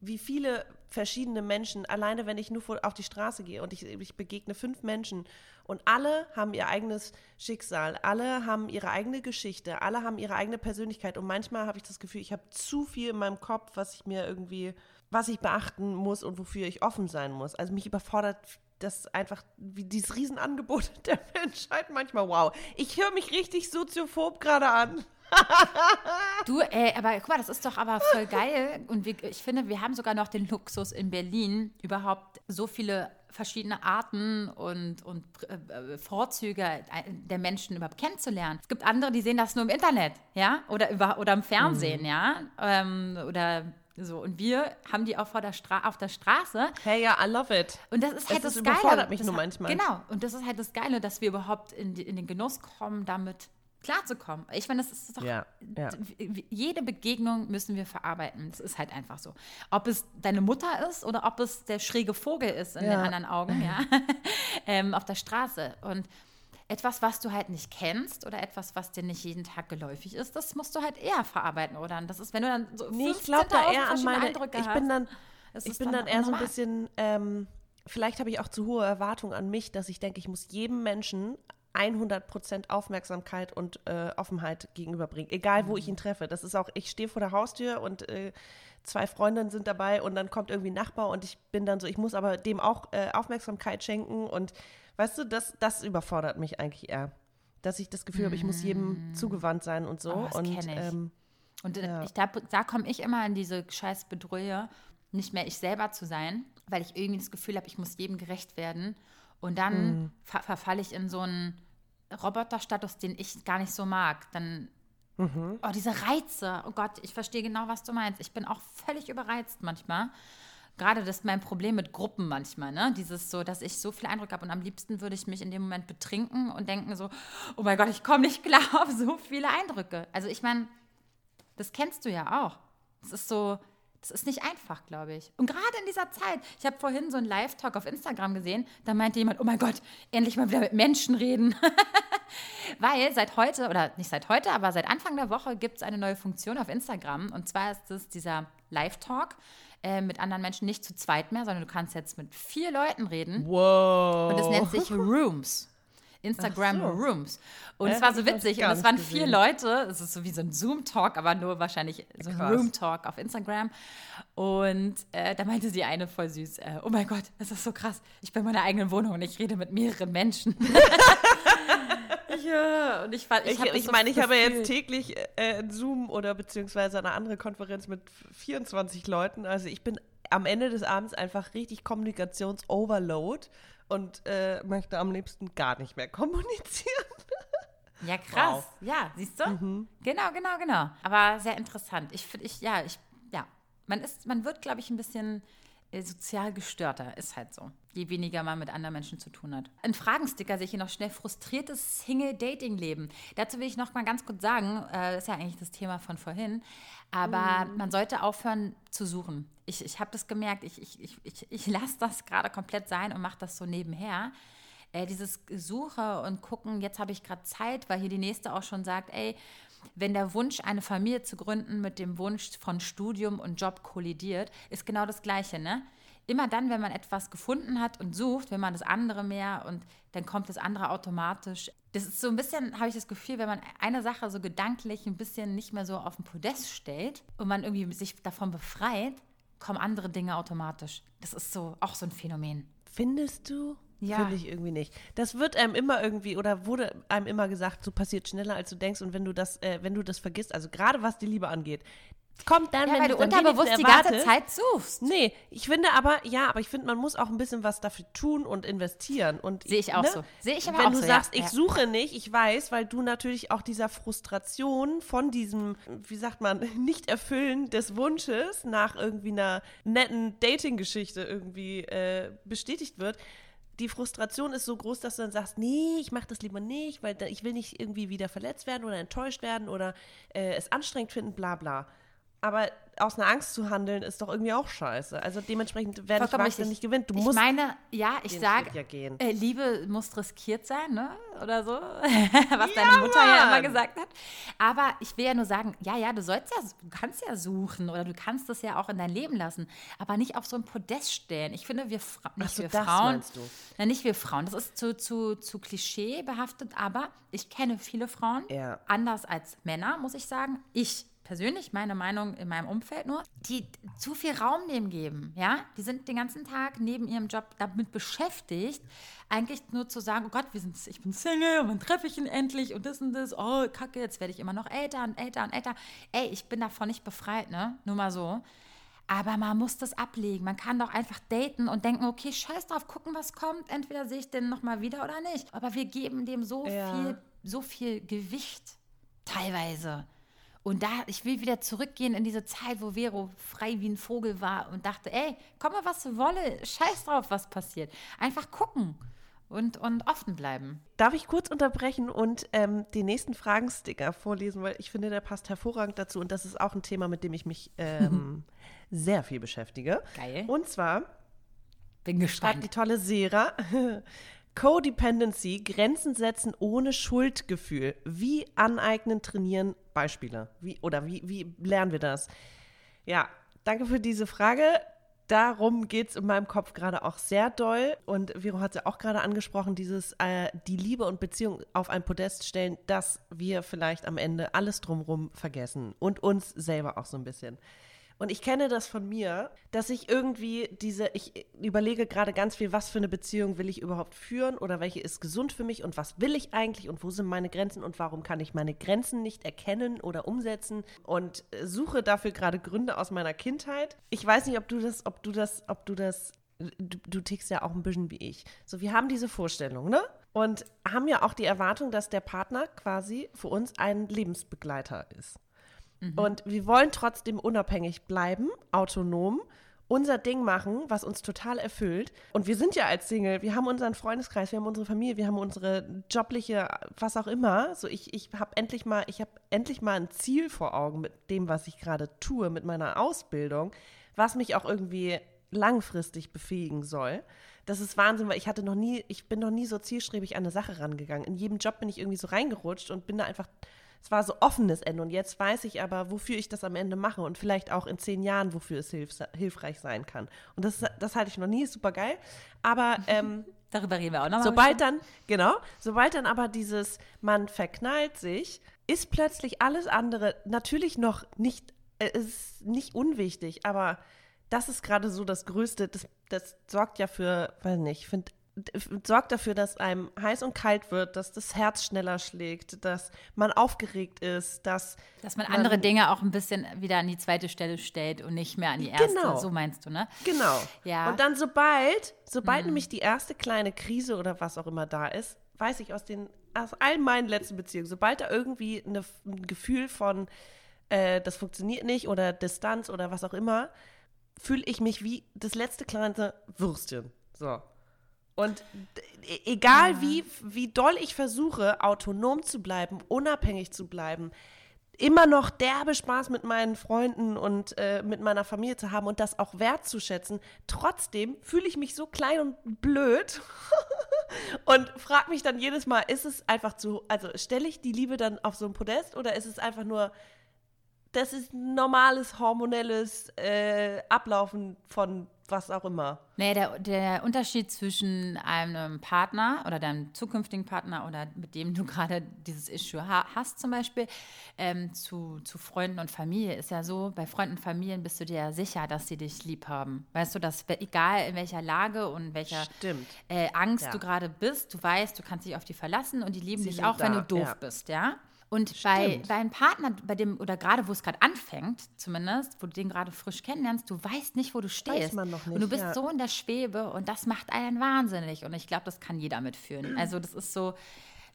wie viele verschiedene Menschen, alleine wenn ich nur auf die Straße gehe und ich, ich begegne fünf Menschen und alle haben ihr eigenes Schicksal, alle haben ihre eigene Geschichte, alle haben ihre eigene Persönlichkeit und manchmal habe ich das Gefühl, ich habe zu viel in meinem Kopf, was ich mir irgendwie, was ich beachten muss und wofür ich offen sein muss. Also mich überfordert das einfach, wie dieses Riesenangebot <laughs> der Menschheit manchmal, wow. Ich höre mich richtig soziophob gerade an. Du, ey, aber guck mal, das ist doch aber voll geil. Und wir, ich finde, wir haben sogar noch den Luxus in Berlin, überhaupt so viele verschiedene Arten und, und äh, Vorzüge der Menschen überhaupt kennenzulernen. Es gibt andere, die sehen das nur im Internet, ja, oder, über, oder im Fernsehen, Mhm. ja, ähm, oder so. Und wir haben die auch vor der Stra auf der Straße. Hey, ja, I love it. Und das ist halt Es das ist- Geile. überfordert mich das nur hat- manchmal. Genau. Und das ist halt das Geile, dass wir überhaupt in, die, in den Genuss kommen, damit klarzukommen. Ich meine, das ist doch Ja, ja. jede Begegnung müssen wir verarbeiten. Das ist halt einfach so. Ob es deine Mutter ist oder ob es der schräge Vogel ist in Ja. den anderen Augen, ja, <laughs> <laughs> ähm, auf der Straße. Und etwas, was du halt nicht kennst oder etwas, was dir nicht jeden Tag geläufig ist, das musst du halt eher verarbeiten, oder? Und das ist, wenn du dann so Nee, ich glaube da 15.000 eher an meine. Eindrücke Ich hast, bin dann, ist ich bin dann dann eher so ein bisschen. Ähm, vielleicht habe ich auch zu hohe Erwartungen an mich, dass ich denke, ich muss jedem Menschen 100% Aufmerksamkeit und äh, Offenheit gegenüberbringen, egal wo Mhm. ich ihn treffe. Das ist auch, ich stehe vor der Haustür und äh, zwei Freundinnen sind dabei und dann kommt irgendwie ein Nachbar und ich bin dann so, ich muss aber dem auch äh, Aufmerksamkeit schenken und weißt du, das, das überfordert mich eigentlich eher. Dass ich das Gefühl habe, ich muss jedem zugewandt sein und so. Oh, das und. Ähm, Und äh, Ja. ich, da, da komme ich immer in diese scheiß Bedrühe, nicht mehr ich selber zu sein, weil ich irgendwie das Gefühl habe, ich muss jedem gerecht werden. Und dann ver verfalle ich in so einen Roboterstatus, den ich gar nicht so mag. Dann, oh, diese Reize. Oh Gott, ich verstehe genau, was du meinst. Ich bin auch völlig überreizt manchmal. Gerade das ist mein Problem mit Gruppen manchmal, ne? Dieses so, dass ich so viel Eindruck habe und am liebsten würde ich mich in dem Moment betrinken und denken so, oh mein Gott, ich komme nicht klar <laughs> auf so viele Eindrücke. Also ich meine, das kennst du ja auch. Das ist so, das ist nicht einfach, glaube ich. Und gerade in dieser Zeit, ich habe vorhin so einen Live-Talk auf Instagram gesehen, da meinte jemand, oh mein Gott, endlich mal wieder mit Menschen reden. <laughs> Weil seit heute, oder nicht seit heute, aber seit Anfang der Woche gibt es eine neue Funktion auf Instagram. Und zwar ist es dieser Live-Talk äh, mit anderen Menschen nicht zu zweit mehr, sondern du kannst jetzt mit vier Leuten reden. wow. Und es nennt sich <laughs> Rooms. Instagram so. Rooms. Und es war so witzig. Und es waren gesehen. vier Leute. Es ist so wie so ein Zoom-Talk, aber nur wahrscheinlich so ein. Room-Talk auf Instagram. Und äh, da meinte sie eine voll süß: äh, Oh mein Gott, das ist so krass. Ich bin in meiner eigenen Wohnung und ich rede mit mehreren Menschen. <laughs> ja, und ich fand, ich, Ich, ich, so meine, ich habe jetzt täglich äh, ein Zoom oder beziehungsweise eine andere Konferenz mit 24 Leuten. Also ich bin am Ende des Abends einfach richtig Kommunikations-Overload und äh, möchte am liebsten gar nicht mehr kommunizieren. Ja, krass. Wow. Ja, siehst du? Mhm. Genau, genau, genau. Aber sehr interessant. Ich finde, ich, ja, ich, ja, man ist, man wird, glaube ich, ein bisschen sozial gestörter. Ist halt so. Je weniger man mit anderen Menschen zu tun hat. Ein Fragensticker sehe ich hier noch schnell. Frustriertes Single-Dating-Leben. Dazu will ich noch mal ganz kurz sagen, äh, das ist ja eigentlich das Thema von vorhin, aber Mhm. man sollte aufhören zu suchen. Ich, ich habe das gemerkt, ich, ich, ich, ich, ich lasse das gerade komplett sein und mache das so nebenher äh, dieses Suche und gucken, jetzt habe ich gerade Zeit, weil hier die nächste auch schon sagt, ey, wenn der Wunsch, eine Familie zu gründen, mit dem Wunsch von Studium und Job kollidiert, ist genau das Gleiche, ne? Immer dann, wenn man etwas gefunden hat und sucht, will man das andere mehr und dann kommt das andere automatisch. Das ist so ein bisschen, habe ich das Gefühl, wenn man eine Sache so gedanklich ein bisschen nicht mehr so auf den Podest stellt und man irgendwie sich davon befreit, kommen andere Dinge automatisch. Das ist so auch so ein Phänomen. Findest du? Ja. Finde ich irgendwie nicht. Das wird einem immer irgendwie oder wurde einem immer gesagt, so passiert schneller als du denkst und wenn du das, äh, wenn du das vergisst, also gerade was die Liebe angeht, kommt dann, Ja, wenn weil du unterbewusst die ganze Zeit suchst. Nee, ich finde aber, ja, aber ich finde, man muss auch ein bisschen was dafür tun und investieren. Und, ne, Sehe ich auch so. Sehe ich aber Wenn auch du so, ja. sagst, ich Ja. suche nicht, ich weiß, weil du natürlich auch dieser Frustration von diesem, wie sagt man, <laughs> Nicht-Erfüllen des Wunsches nach irgendwie einer netten Dating-Geschichte irgendwie äh, bestätigt wird. Die Frustration ist so groß, dass du dann sagst, nee, ich mache das lieber nicht, weil ich will nicht irgendwie wieder verletzt werden oder enttäuscht werden oder äh, es anstrengend finden, bla bla. Aber aus einer Angst zu handeln, ist doch irgendwie auch scheiße. Also dementsprechend, wer nicht wagt, nicht gewinnt. Du ich musst meine, ja, ich sage, ja äh, Liebe muss riskiert sein, ne? Oder so, <laughs> was deine Mutter ja immer Mann. gesagt hat. Aber ich will ja nur sagen, ja, ja, du sollst ja, du kannst ja suchen oder du kannst das ja auch in dein Leben lassen, aber nicht auf so ein Podest stellen. Ich finde, wir, Fra nicht so, wir Frauen, du. Na, nicht wir Frauen, das ist zu, zu, zu Klischee behaftet, aber ich kenne viele Frauen, Ja. anders als Männer, muss ich sagen. Ich persönlich, meine Meinung in meinem Umfeld nur, die zu viel Raum dem geben, ja? Die sind den ganzen Tag neben ihrem Job damit beschäftigt, eigentlich nur zu sagen, oh Gott, wir sind, ich bin Single und wann treffe ich ihn endlich und das und das, oh, kacke, jetzt werde ich immer noch älter und älter und älter. Ey, ich bin davon nicht befreit, ne? Nur mal so. Aber man muss das ablegen. Man kann doch einfach daten und denken, okay, scheiß drauf, gucken, was kommt. Entweder sehe ich den nochmal wieder oder nicht. Aber wir geben dem so Ja. viel, so viel Gewicht teilweise. Und da, ich will wieder zurückgehen in diese Zeit, wo Vero frei wie ein Vogel war und dachte, ey, komme was wolle, scheiß drauf, was passiert. Einfach gucken und, und offen bleiben. Darf ich kurz unterbrechen und ähm, den nächsten Fragensticker vorlesen, weil ich finde, der passt hervorragend dazu und das ist auch ein Thema, mit dem ich mich ähm, <laughs> sehr viel beschäftige. Geil. Und zwar Bin schreibt die gespannt. tolle Sera. <laughs> Codependency, Grenzen setzen ohne Schuldgefühl. Wie aneignen, trainieren, Beispiele. Wie, oder wie, wie lernen wir das? Ja, danke für diese Frage. Darum geht es in meinem Kopf gerade auch sehr doll. Und Vero hat es ja auch gerade angesprochen, dieses äh, die Liebe und Beziehung auf ein Podest stellen, dass wir vielleicht am Ende alles drumherum vergessen und uns selber auch so ein bisschen. Und ich kenne das von mir, dass ich irgendwie diese, ich überlege gerade ganz viel, was für eine Beziehung will ich überhaupt führen oder welche ist gesund für mich und was will ich eigentlich und wo sind meine Grenzen und warum kann ich meine Grenzen nicht erkennen oder umsetzen und suche dafür gerade Gründe aus meiner Kindheit. Ich weiß nicht, ob du das, ob du das, ob du das Du, du tickst ja auch ein bisschen wie ich. So, wir haben diese Vorstellung, ne? Und haben ja auch die Erwartung, dass der Partner quasi für uns ein Lebensbegleiter ist. Mhm. Und wir wollen trotzdem unabhängig bleiben, autonom, unser Ding machen, was uns total erfüllt. Und wir sind ja als Single, wir haben unseren Freundeskreis, wir haben unsere Familie, wir haben unsere jobliche, was auch immer. So, ich, ich habe endlich mal, endlich mal ein Ziel vor Augen mit dem, was ich gerade tue, mit meiner Ausbildung, was mich auch irgendwie langfristig befähigen soll. Das ist Wahnsinn, weil ich hatte noch nie, ich bin noch nie so zielstrebig an eine Sache rangegangen. In jedem Job bin ich irgendwie so reingerutscht und bin da einfach es war so offenes Ende und jetzt weiß ich aber, wofür ich das am Ende mache und vielleicht auch in zehn Jahren, wofür es hilf, hilfreich sein kann. Und das, das halte ich noch nie, super geil. Aber <laughs> ähm, darüber reden wir auch noch mal. Sobald dann, genau, sobald dann aber dieses, man verknallt sich, ist plötzlich alles andere natürlich noch nicht, äh, ist nicht unwichtig, aber das ist gerade so das Größte, das, das sorgt ja für, weiß nicht, ich finde sorgt dafür, dass einem heiß und kalt wird, dass das Herz schneller schlägt, dass man aufgeregt ist, dass dass man, man andere Dinge auch ein bisschen wieder an die zweite Stelle stellt und nicht mehr an die erste. Genau. So meinst du, ne? Genau. Ja. Und dann sobald, sobald hm. nämlich die erste kleine Krise oder was auch immer da ist, weiß ich aus den aus all meinen letzten Beziehungen, sobald da irgendwie eine, ein Gefühl von äh, das funktioniert nicht oder Distanz oder was auch immer, fühle ich mich wie das letzte kleine Würstchen. So. Und e, egal wie, wie doll ich versuche, autonom zu bleiben, unabhängig zu bleiben, immer noch derbe Spaß mit meinen Freunden und äh, mit meiner Familie zu haben und das auch wertzuschätzen. Trotzdem fühle ich mich so klein und blöd <laughs> und frage mich dann jedes Mal, ist es einfach zu, also stelle ich die Liebe dann auf so ein Podest oder ist es einfach nur, das ist normales hormonelles äh, Ablaufen von was auch immer. Nee, der, der Unterschied zwischen einem Partner oder deinem zukünftigen Partner oder mit dem du gerade dieses Issue ha hast zum Beispiel, ähm, zu, zu Freunden und Familie ist ja so, bei Freunden und Familien bist du dir ja sicher, dass sie dich lieb haben. Weißt du, dass egal in welcher Lage und welcher äh, Angst ja. du gerade bist, du weißt, du kannst dich auf die verlassen und die lieben sie dich auch, da. wenn du doof ja. bist, ja? Und bei, bei einem Partner, bei dem, oder gerade wo es gerade anfängt, zumindest, wo du den gerade frisch kennenlernst, du weißt nicht, wo du stehst. Weiß man noch nicht, und du bist ja. so in der Schwebe und das macht einen wahnsinnig. Und ich glaube, das kann jeder mitführen. <clears throat> Also, das ist so.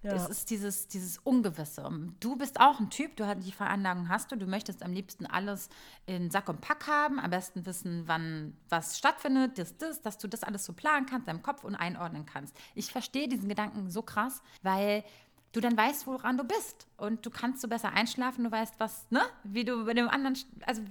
Ja. Es ist dieses, dieses Ungewisse. Du bist auch ein Typ, du hast die Veranlagung hast du, du möchtest am liebsten alles in Sack und Pack haben, am besten wissen, wann was stattfindet, das, das, dass du das alles so planen kannst, deinem Kopf und einordnen kannst. Ich verstehe diesen Gedanken so krass, weil du dann weißt, woran du bist. Und du kannst so besser einschlafen, du weißt, was, ne? Wie du bei dem anderen, also,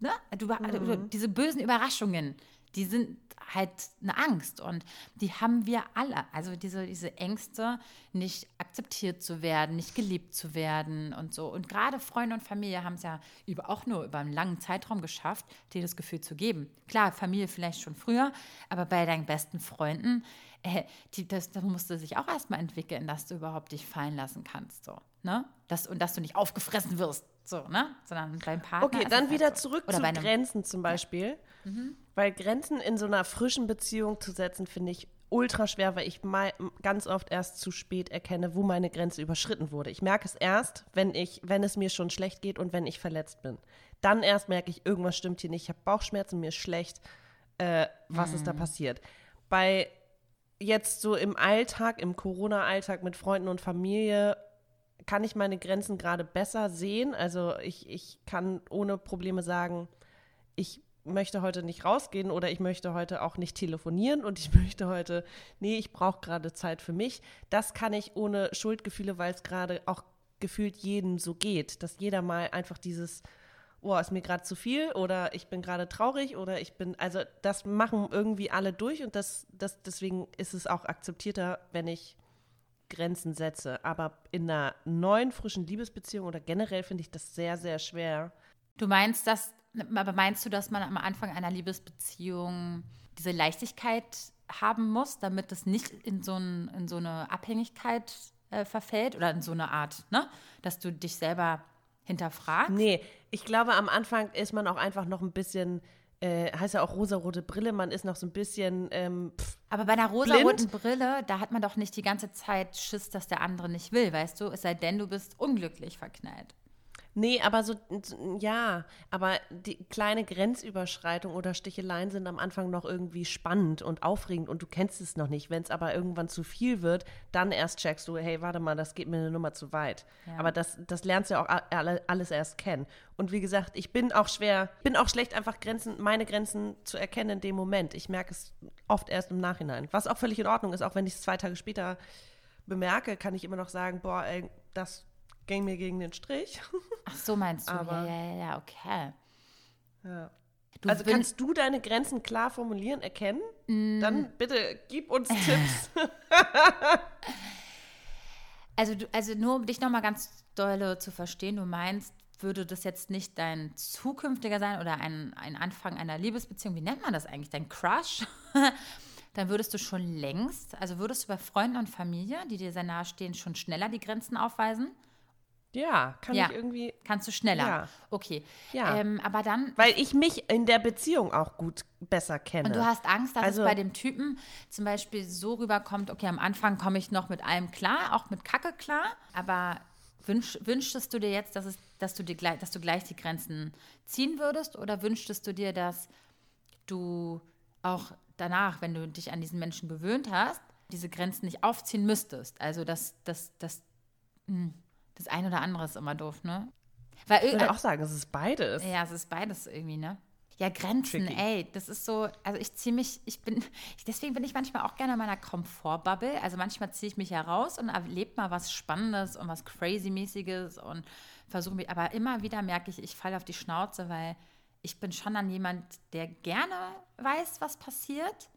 ne? Du, also, mhm. diese bösen Überraschungen, die sind halt eine Angst und die haben wir alle. Also diese, diese Ängste, nicht akzeptiert zu werden, nicht geliebt zu werden und so. Und gerade Freunde und Familie haben es ja über, auch nur über einen langen Zeitraum geschafft, dir das Gefühl zu geben. Klar, Familie vielleicht schon früher, aber bei deinen besten Freunden, äh, die, das, das musste sich auch erstmal entwickeln, dass du überhaupt dich fallen lassen kannst. So, ne? das, und dass du nicht aufgefressen wirst. So, ne? Sondern beim Partner. Okay, dann halt wieder halt so. zurück Oder zu einem, Grenzen zum Beispiel. Ja. Mhm. Weil Grenzen in so einer frischen Beziehung zu setzen, finde ich ultra schwer, weil ich mal ganz oft erst zu spät erkenne, wo meine Grenze überschritten wurde. Ich merke es erst, wenn ich, wenn es mir schon schlecht geht und wenn ich verletzt bin. Dann erst merke ich, irgendwas stimmt hier nicht. Ich habe Bauchschmerzen, mir ist schlecht. Äh, was mhm. ist da mhm. passiert? Bei jetzt so im Alltag, im Corona-Alltag mit Freunden und Familie, kann ich meine Grenzen gerade besser sehen. Also ich, ich kann ohne Probleme sagen, ich möchte heute nicht rausgehen oder ich möchte heute auch nicht telefonieren und ich <laughs> möchte heute, nee, ich brauche gerade Zeit für mich. Das kann ich ohne Schuldgefühle, weil es gerade auch gefühlt jedem so geht, dass jeder mal einfach dieses oh, ist mir gerade zu viel oder ich bin gerade traurig oder ich bin, also das machen irgendwie alle durch und das, das, deswegen ist es auch akzeptierter, wenn ich Grenzen setze. Aber in einer neuen, frischen Liebesbeziehung oder generell finde ich das sehr, sehr schwer. Du meinst, dass, aber meinst du, dass man am Anfang einer Liebesbeziehung diese Leichtigkeit haben muss, damit es nicht in so, ein, in so eine Abhängigkeit äh, verfällt oder in so eine Art, ne? Dass du dich selber hinterfragt? Nee, Ich glaube, am Anfang ist man auch einfach noch ein bisschen, äh, heißt ja auch rosarote Brille, man ist noch so ein bisschen, ähm, pff, Aber bei einer rosaroten Brille, da hat man doch nicht die ganze Zeit Schiss, dass der andere nicht will, weißt du? Es sei denn, du bist unglücklich verknallt. Nee, aber so, ja, aber die kleine Grenzüberschreitung oder Sticheleien sind am Anfang noch irgendwie spannend und aufregend und du kennst es noch nicht. Wenn es aber irgendwann zu viel wird, dann erst checkst du, hey, warte mal, das geht mir eine Nummer zu weit. Ja. Aber das, das lernst du ja auch alles erst kennen. Und wie gesagt, ich bin auch schwer, bin auch schlecht, einfach Grenzen, meine Grenzen zu erkennen in dem Moment. Ich merke es oft erst im Nachhinein. Was auch völlig in Ordnung ist, auch wenn ich es zwei Tage später bemerke, kann ich immer noch sagen, boah, ey, das ging mir gegen den Strich. <laughs> Ach so meinst du? Aber- ja, ja, ja, okay. Ja. Du also kannst du deine Grenzen klar formulieren, erkennen? Dann bitte gib uns <laughs> Tipps. Also, du, also nur um dich nochmal ganz dolle zu verstehen, du meinst, würde das jetzt nicht dein zukünftiger sein oder ein, ein Anfang einer Liebesbeziehung, wie nennt man das eigentlich, dein Crush? <laughs> Dann würdest du schon längst, also würdest du bei Freunden und Familie, die dir sehr nahe stehen, schon schneller die Grenzen aufweisen? Ja, kann Ja. ich irgendwie, Kannst du schneller? Ja. Okay. Ja. Ähm, aber dann, weil ich mich in der Beziehung auch gut besser kenne. und du hast Angst, dass Also- es bei dem Typen zum Beispiel so rüberkommt, okay, am Anfang komme ich noch mit allem klar, auch mit Kacke klar, aber wünsch, wünschtest du dir jetzt, dass, es, dass, du dir gleich, dass du gleich die Grenzen ziehen würdest oder wünschtest du dir, dass du auch danach, wenn du dich an diesen Menschen gewöhnt hast, diese Grenzen nicht aufziehen müsstest? Also das, das, das, hm, das eine oder andere ist immer doof, ne? Weil, ich würde auch sagen, es ist beides. ja, es ist beides irgendwie, ne? Ja, Grenzen, Tricky. ey, das ist so, also ich ziehe mich, ich bin, ich, deswegen bin ich manchmal auch gerne in meiner Komfortbubble. Also manchmal ziehe ich mich heraus und erlebe mal was Spannendes und was Crazy-mäßiges und versuche mich, aber immer wieder merke ich, ich falle auf die Schnauze, weil ich bin schon dann jemand, der gerne weiß, was passiert.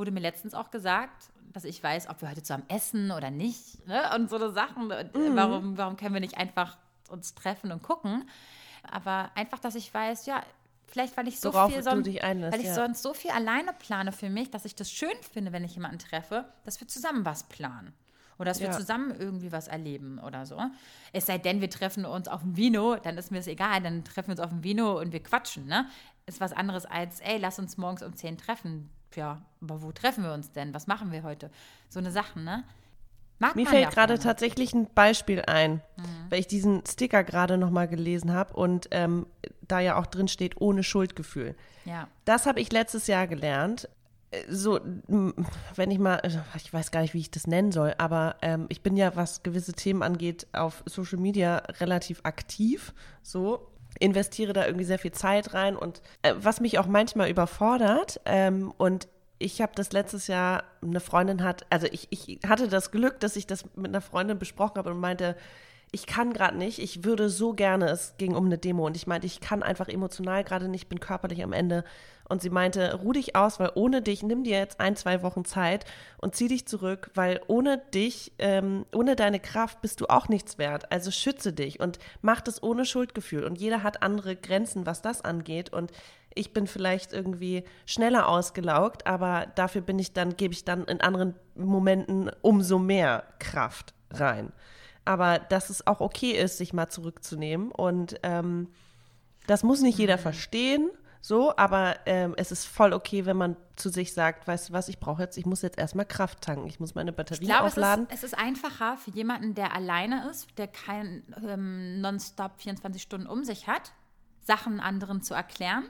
Wurde mir letztens auch gesagt, dass ich weiß, ob wir heute zusammen essen oder nicht. Ne? Und so eine Sachen. Äh, Warum, warum können wir nicht einfach uns treffen und gucken? Aber einfach, dass ich weiß, ja, vielleicht, weil ich so Worauf viel sonst, einlässt, weil ich ja. sonst so viel alleine plane für mich, dass ich das schön finde, wenn ich jemanden treffe, dass wir zusammen was planen. Oder dass wir Ja. zusammen irgendwie was erleben oder so. Es sei denn, wir treffen uns auf dem Vino, dann ist mir das egal, dann treffen wir uns auf dem Vino und wir quatschen, ne? Ist was anderes als, ey, lass uns morgens um 10 treffen. Ja, aber wo treffen wir uns denn? Was machen wir heute? So eine Sachen, ne? Mag Mir fällt ja gerade tatsächlich ein Beispiel ein, Mhm. weil ich diesen Sticker gerade nochmal gelesen habe und ähm, da ja auch drin steht, ohne Schuldgefühl. Ja. Das habe ich letztes Jahr gelernt. Äh, So, wenn ich mal, also, ich weiß gar nicht, wie ich das nennen soll, aber ähm, ich bin ja, was gewisse Themen angeht, auf Social Media relativ aktiv. So, investiere da irgendwie sehr viel Zeit rein und äh, was mich auch manchmal überfordert ähm, und ich habe das letztes Jahr, eine Freundin hat, also ich, ich hatte das Glück, dass ich das mit einer Freundin besprochen habe und meinte, ich kann gerade nicht, ich würde so gerne, es ging um eine Demo und ich meinte, ich kann einfach emotional gerade nicht, bin körperlich am Ende. Und sie meinte, ruh dich aus, weil ohne dich, nimm dir jetzt ein, zwei Wochen Zeit und zieh dich zurück, weil ohne dich, ähm, ohne deine Kraft bist du auch nichts wert. Also schütze dich und mach das ohne Schuldgefühl. Und jeder hat andere Grenzen, was das angeht. Und ich bin vielleicht irgendwie schneller ausgelaugt, aber dafür bin ich dann, gebe ich dann in anderen Momenten umso mehr Kraft rein. Aber dass es auch okay ist, sich mal zurückzunehmen. Und ähm, das muss nicht jeder verstehen, so, aber ähm, es ist voll okay, wenn man zu sich sagt, weißt du was, ich brauche jetzt, ich muss jetzt erstmal Kraft tanken, ich muss meine Ich Batterie glaube, es aufladen. ist, es ist einfacher für jemanden, der alleine ist, der kein ähm, nonstop 24 Stunden um sich hat, Sachen anderen zu erklären,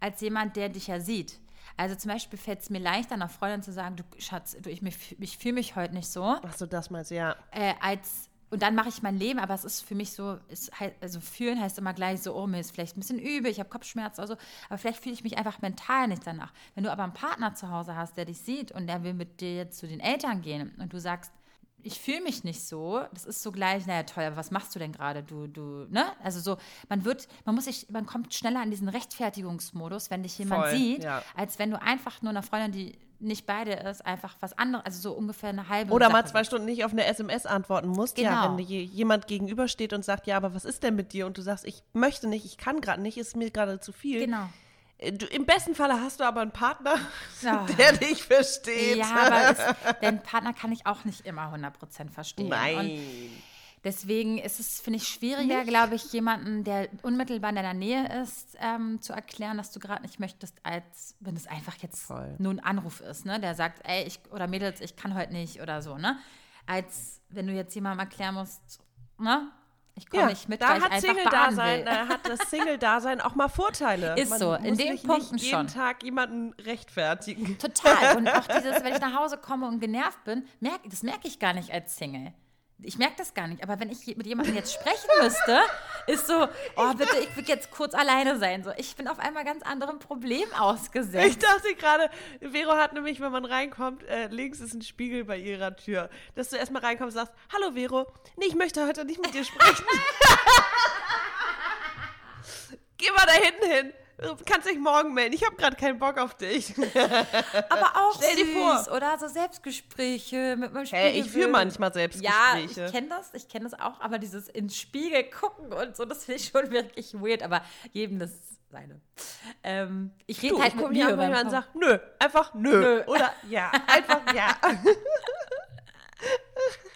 als jemand, der dich ja sieht. Also zum Beispiel fällt es mir leichter, einer Freundin zu sagen, du Schatz, du, ich, ich fühle mich heute nicht so, Ach so, das meinst du, ja. äh, als und dann mache ich mein Leben, aber es ist für mich so, es, also fühlen heißt immer gleich so, oh, mir ist vielleicht ein bisschen übel, ich habe Kopfschmerzen oder so, aber vielleicht fühle ich mich einfach mental nicht danach. Wenn du aber einen Partner zu Hause hast, der dich sieht und der will mit dir jetzt zu den Eltern gehen und du sagst, ich fühle mich nicht so, das ist so gleich, naja, toll, aber was machst du denn gerade? Du, du, ne? Also so, man wird, man muss sich, man kommt schneller in diesen Rechtfertigungsmodus, wenn dich jemand Voll, sieht, ja. als wenn du einfach nur einer Freundin, die nicht bei dir ist, einfach was anderes, also so ungefähr eine halbe Oder mal Sache zwei Stunden nicht auf eine SMS antworten musst. Ja, Genau. wenn dir je- jemand gegenübersteht und sagt, ja, aber was ist denn mit dir? Und du sagst, ich möchte nicht, ich kann gerade nicht, ist mir gerade zu viel. Genau. Äh, Du, Im besten Falle hast du aber einen Partner, <laughs> Ja. der dich versteht. Ja, aber es, <laughs> den Partner kann ich auch nicht immer 100% verstehen. Und Nein. Deswegen ist es, finde ich, schwieriger, glaube ich, jemanden, der unmittelbar in deiner Nähe ist, ähm, zu erklären, dass du gerade nicht möchtest, als wenn es einfach jetzt Voll. nur ein Anruf ist, ne? Der sagt, ey, ich oder Mädels, ich kann heute nicht oder so, ne? Als wenn du jetzt jemandem erklären musst, ne? Ich komme nicht mit, da weil ich hat baden will. da hat das Single-Dasein auch mal Vorteile. Ist Man so, in den nicht, Punkten nicht jeden schon. Tag jemanden rechtfertigen. Total. Und <laughs> auch dieses, wenn ich nach Hause komme und genervt bin, merk, das merke ich gar nicht als Single. Ich merke das gar nicht. Aber wenn ich mit jemandem jetzt sprechen müsste, ist so, oh bitte, ich will jetzt kurz alleine sein. So, ich bin auf einmal ganz anderem Problem Ich ausgesetzt. dachte gerade, Vero hat nämlich, wenn man reinkommt, äh, links ist ein Spiegel bei ihrer Tür, dass du erstmal reinkommst und sagst, hallo Vero, nee, ich möchte heute nicht mit dir sprechen. <laughs> Geh mal da hinten hin. Du kannst dich morgen melden. Ich habe gerade keinen Bock auf dich. <laughs> Aber auch Stell dir süß, vor. oder so Selbstgespräche mit meinem Spiegel. Hey, ich führe manchmal Ja, Selbstgespräche. ich kenne das, ich kenne das auch, aber dieses ins Spiegel gucken und so, das finde ich schon wirklich weird, aber jedem das seine. Ähm, ich rede halt ich mit mir. hier beim manchmal und Kochen. sag, nö, einfach nö. Nö. Oder ja, einfach ja. <laughs>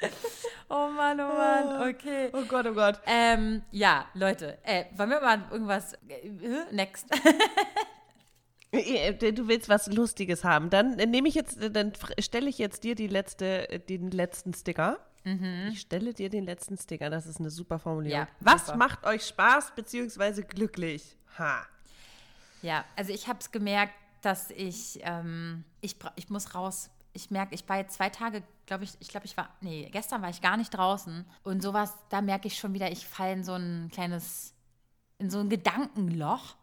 <laughs> Oh Mann, oh Mann, okay. Oh Gott, oh Gott. Ähm, ja, Leute, äh, wollen wir mal irgendwas. Äh, next. <laughs> Äh, Du willst was Lustiges haben. Dann nehme ich jetzt, dann stelle ich jetzt dir die letzte, den letzten Sticker. Ich stelle dir den letzten Sticker. Das ist eine super Formulierung. Ja, was super. macht euch Spaß bzw. glücklich? Ha. ja, also ich habe es gemerkt, dass ich, ähm, ich, ich muss raus. Ich merke, ich war jetzt zwei Tage, glaube ich, ich glaube, ich war, nee, gestern war ich gar nicht draußen. Und sowas, da merke ich schon wieder, ich falle in so ein kleines, in so ein Gedankenloch.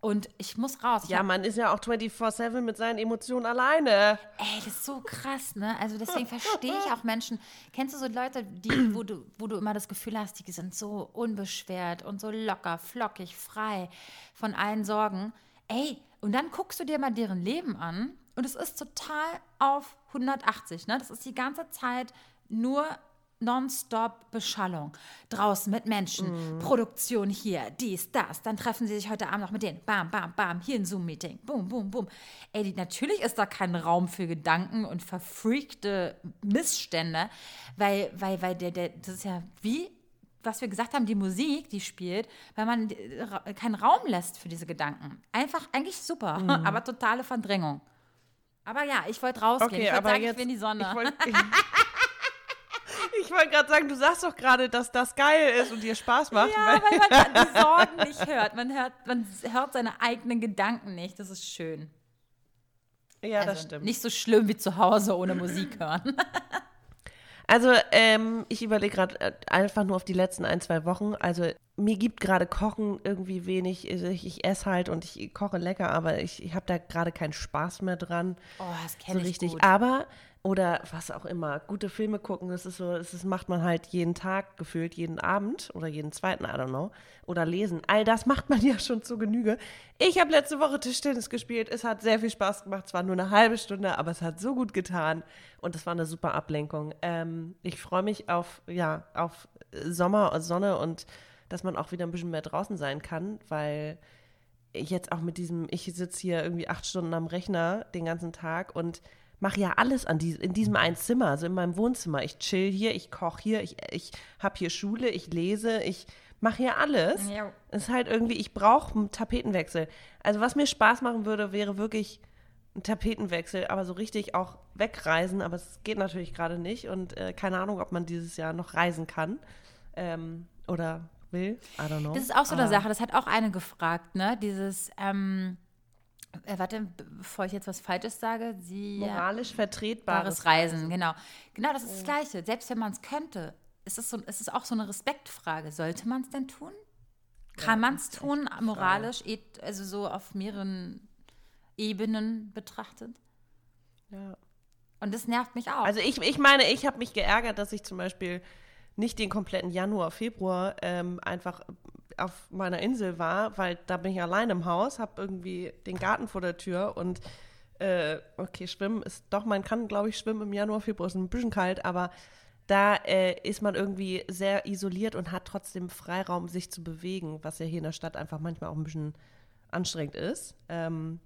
Und ich muss raus. Ich Ja, hab- man ist ja auch 24-7 mit seinen Emotionen alleine. Ey, das ist so krass, ne? Also deswegen <laughs> verstehe ich auch Menschen. Kennst du so Leute, die, <clears throat> wo du, wo du immer das Gefühl hast, die sind so unbeschwert und so locker, flockig, frei von allen Sorgen. Ey, und dann guckst du dir mal deren Leben an und es ist total auf 180, ne? Das ist die ganze Zeit nur nonstop Beschallung. Draußen mit Menschen, Produktion hier, dies, das. Dann treffen sie sich heute Abend noch mit denen. Bam, bam, bam. Hier ein Zoom-Meeting. Boom, boom, boom. Ey, natürlich ist da kein Raum für Gedanken und verfreakte Missstände, weil, weil, weil der, der, das ist ja wie, was wir gesagt haben, die Musik, die spielt, weil man äh, keinen Raum lässt für diese Gedanken. Einfach, eigentlich super, <laughs> aber totale Verdrängung. Aber ja, ich wollte rausgehen. Okay, ich wollte aber sagen, jetzt. ich will in die Sonne. Ich wollte <laughs> ich wollt gerade sagen, du sagst doch gerade, dass das geil ist und dir Spaß macht. Ja, weil man <laughs> die Sorgen nicht hört. Man hört, man hört seine eigenen Gedanken nicht. Das ist schön. ja das Also stimmt. Nicht so schlimm wie zu Hause ohne Musik hören. <laughs> Also, ähm, ich überlege gerade äh, einfach nur auf die letzten ein, zwei Wochen. Also, mir gibt gerade Kochen irgendwie wenig. Also Ich, ich esse halt und ich koche lecker, aber ich, ich habe da gerade keinen Spaß mehr dran. Oh, das so kenne ich richtig. gut. Aber, oder was auch immer, gute Filme gucken, das ist so, das macht man halt jeden Tag gefühlt, jeden Abend oder jeden zweiten, I don't know. Oder lesen. All das macht man <laughs> ja schon zu Genüge. Ich habe letzte Woche Tischtennis gespielt. Es hat sehr viel Spaß gemacht. Es war nur eine halbe Stunde, aber es hat so gut getan. Und es war eine super Ablenkung. Ähm, ich freue mich auf, ja, auf Sommer, Sonne und dass man auch wieder ein bisschen mehr draußen sein kann, weil jetzt auch mit diesem, ich sitze hier irgendwie acht Stunden am Rechner den ganzen Tag und mache ja alles an die, in diesem einen Zimmer, also in meinem Wohnzimmer. Ich chill hier, ich koche hier, ich, ich habe hier Schule, ich lese, ich mache hier alles. Ja. Es ist halt irgendwie, ich brauche einen Tapetenwechsel. Also was mir Spaß machen würde, wäre wirklich ein Tapetenwechsel, aber so richtig auch wegreisen, aber es geht natürlich gerade nicht und äh, keine Ahnung, ob man dieses Jahr noch reisen kann ähm, oder will. I don't know. Das ist auch so eine Aber- Sache, das hat auch eine gefragt, ne? Dieses, ähm, äh, warte, bevor ich jetzt was Falsches sage, sie. Moralisch vertretbares Bares Reisen, genau. Genau, das ist das Gleiche. Selbst wenn man es könnte, ist es, so, ist es auch so eine Respektfrage. Sollte man es denn tun? Kann man es tun, moralisch, et- also so auf mehreren Ebenen betrachtet? Ja. Und das nervt mich auch. Also ich, ich meine, ich habe mich geärgert, dass ich zum Beispiel nicht den kompletten Januar, Februar ähm, einfach auf meiner Insel war, weil da bin ich allein im Haus, habe irgendwie den Garten vor der Tür und äh, okay, schwimmen ist doch, man kann glaube ich schwimmen im Januar, Februar ist ein bisschen kalt, aber da äh, ist man irgendwie sehr isoliert und hat trotzdem Freiraum, sich zu bewegen, was ja hier in der Stadt einfach manchmal auch ein bisschen anstrengend ist. Ähm,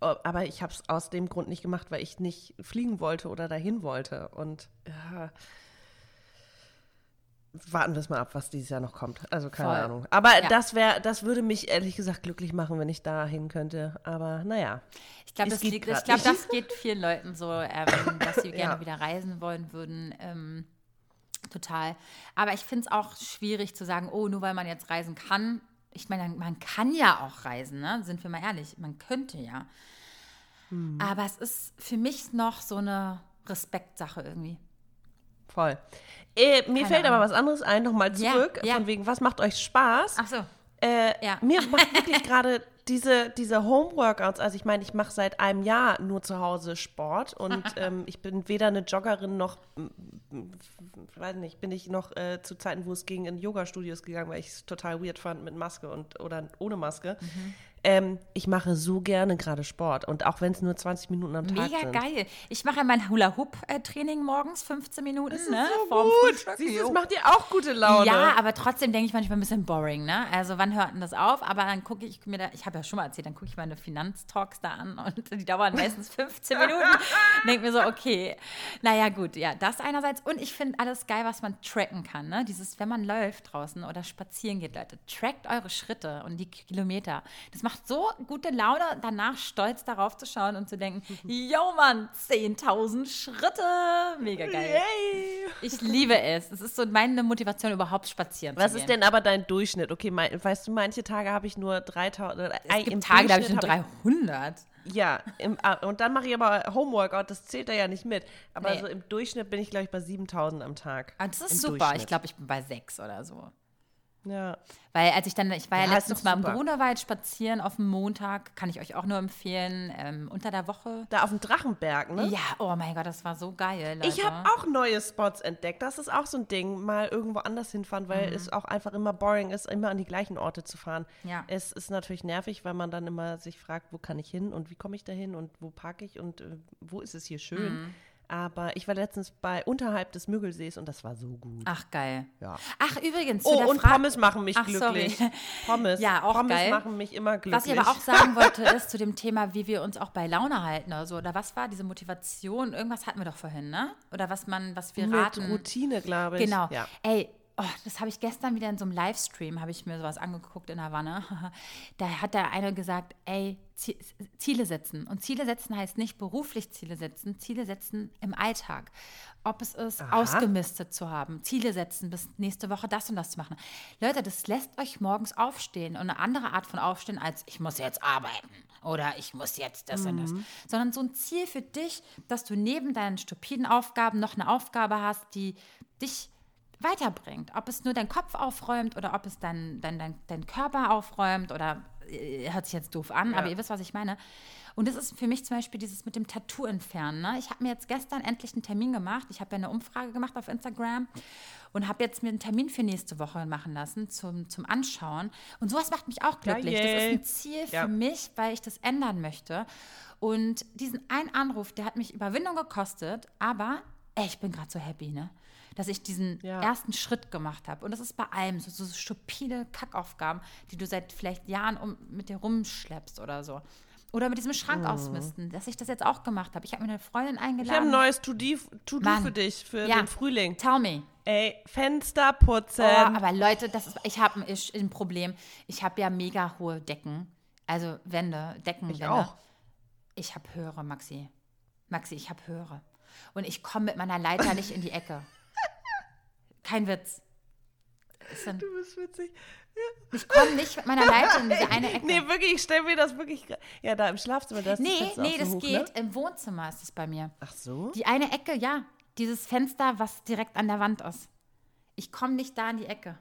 Aber ich habe es aus dem Grund nicht gemacht, weil ich nicht fliegen wollte oder dahin wollte. Und ja, warten wir es mal ab, was dieses Jahr noch kommt. Also keine Voll. Ahnung. Aber Ja. das wäre, das würde mich ehrlich gesagt glücklich machen, wenn ich da hin könnte. Aber naja. Ich glaube, das, geht liegt- ich glaub, das geht vielen Leuten so, ähm, <coughs> dass sie gerne Ja. wieder reisen wollen würden. Ähm, total. Aber ich finde es auch schwierig zu sagen, oh, nur weil man jetzt reisen kann. Ich meine, man kann ja auch reisen, ne? sind wir mal ehrlich. Man könnte ja. Hm. Aber es ist für mich noch so eine Respektsache irgendwie. Voll. Äh, mir Keine fällt aber Ahnung. was anderes ein, nochmal Ja, zurück, ja. von wegen, was macht euch Spaß? Ach so. Äh, Ja. Mir <laughs> macht wirklich gerade diese, diese Home-Workouts, also ich meine, ich mache seit einem Jahr nur zu Hause Sport und <laughs> ähm, ich bin weder eine Joggerin noch, m- m- weiß nicht, bin ich noch äh, zu Zeiten, wo es ging, in Yoga-Studios gegangen, weil ich es total weird fand mit Maske und oder ohne Maske. Mhm. Ähm, ich mache so gerne gerade Sport und auch wenn es nur 20 Minuten am Tag Mega sind. geil. Ich mache mein Hula-Hoop-Training morgens, 15 Minuten, ne? So vorm gut. Siehst du, es macht dir auch gute Laune. Ja, aber trotzdem denke ich manchmal ein bisschen boring, ne? Also wann hört denn das auf? Aber dann gucke ich mir da, ich habe ja schon mal erzählt, dann gucke ich meine Finanztalks da an und die dauern meistens 15 <laughs> Minuten. Denke mir so, okay, naja gut, ja, das einerseits. Und ich finde alles geil, was man tracken kann, ne? Dieses, wenn man läuft draußen oder spazieren geht, Leute, trackt eure Schritte und die Kilometer. Das macht so gute Laune, danach stolz darauf zu schauen und zu denken, <laughs> yo Mann, 10.000 Schritte, mega geil. Yay. Ich liebe es. Es ist so meine Motivation, überhaupt spazieren Was zu ist gehen. denn aber dein Durchschnitt? Okay, mein, weißt du, manche Tage habe ich nur 3000. äh, Es im gibt Tage, da habe ich nur Durchschnitt 300. ich, Ja, im, ah, und dann mache ich aber Homeworkout, das zählt da ja nicht mit. Aber Nee. so im Durchschnitt bin ich, glaube ich, bei 7000 am Tag. Ah, das ist super. Ich glaube, ich bin bei sechs oder so. Ja. Weil als ich dann, ich war ja, Ja, letztens mal im. Grunewald spazieren auf dem Montag, kann ich euch auch nur empfehlen, ähm, unter der Woche. Da auf dem Drachenberg, ne? Ja, oh mein Gott, das war so geil, Leute. Ich habe auch neue Spots entdeckt. Das ist auch so ein Ding, mal irgendwo anders hinfahren, Mhm. weil es auch einfach immer boring ist, immer an die gleichen Orte zu fahren. Ja. Es ist natürlich nervig, weil man dann immer sich fragt, wo kann ich hin und wie komme ich da hin und wo parke ich und äh, wo ist es hier schön. Mhm. Aber ich war letztens bei unterhalb des Müggelsees und das war so gut. Ach, geil. Ja. Ach, übrigens, Oh, und Frage. Pommes machen mich Ach, glücklich. sorry. <laughs> Pommes. Ja, auch Pommes geil. machen mich immer glücklich. Was ich aber auch sagen <laughs> wollte, ist zu dem Thema, wie wir uns auch bei Laune halten oder so. Oder was war diese Motivation? Irgendwas hatten wir doch vorhin, ne? Oder was man, was wir Mit raten. Routine, glaube ich. Genau. Ja. Ey, oh, das habe ich gestern wieder in so einem Livestream, habe ich mir sowas angeguckt in Havanna. <laughs> Da hat der eine gesagt, ey, Zie- Ziele setzen. Und Ziele setzen heißt nicht beruflich Ziele setzen, Ziele setzen im Alltag. Ob es ist, ausgemistet zu haben, Ziele setzen, bis nächste Woche das und das zu machen. Leute, das lässt euch morgens aufstehen und eine andere Art von Aufstehen als ich muss jetzt arbeiten oder ich muss jetzt das und das. Sondern so ein Ziel für dich, dass du neben deinen stupiden Aufgaben noch eine Aufgabe hast, die dich weiterbringt. Ob es nur dein Kopf aufräumt oder ob es dein, dein, dein, dein Körper aufräumt oder äh, hört sich jetzt doof an, aber ihr wisst, was ich meine. Und das ist für mich zum Beispiel dieses mit dem Tattoo entfernen. Ne? Ich habe mir jetzt gestern endlich einen Termin gemacht. Ich habe ja eine Umfrage gemacht auf Instagram und habe jetzt mir einen Termin für nächste Woche machen lassen zum, zum Anschauen. Und sowas macht mich auch glücklich. Das ist ein Ziel für Ja. mich, weil ich das ändern möchte. Und diesen einen Anruf, der hat mich Überwindung gekostet, aber ey, ich bin gerade so happy, ne? Dass ich diesen Ja. ersten Schritt gemacht habe. Und das ist bei allem so, so stupide Kackaufgaben, die du seit vielleicht Jahren um, mit dir rumschleppst oder so. Oder mit diesem Schrank ausmisten, dass ich das jetzt auch gemacht habe. Ich habe mir eine Freundin Ich habe ein eingeladen. neues To-Do To für dich, für Ja. den Frühling. Tell me. Ey, Fenster putzen. Oh, aber Leute, das ist, ich habe ein, ein Problem. Ich habe ja mega hohe Decken. Also Wände, Deckenwände. Ich auch. Ich habe höhere, Maxi. Maxi, ich habe höhere. Und ich komme mit meiner Leiter nicht in die Ecke. Kein Witz. Ist dann, du bist witzig. ich komme nicht mit meiner Leiter in diese <laughs> eine Ecke. Nee, wirklich, ich stelle mir das wirklich. Ja, da im Schlafzimmer, da ist das nee, auch nee, so das hoch, geht. Ne? Im Wohnzimmer ist es bei mir. Ach so? Die eine Ecke, ja. Dieses Fenster, was direkt an der Wand ist. Ich komme nicht da in die Ecke.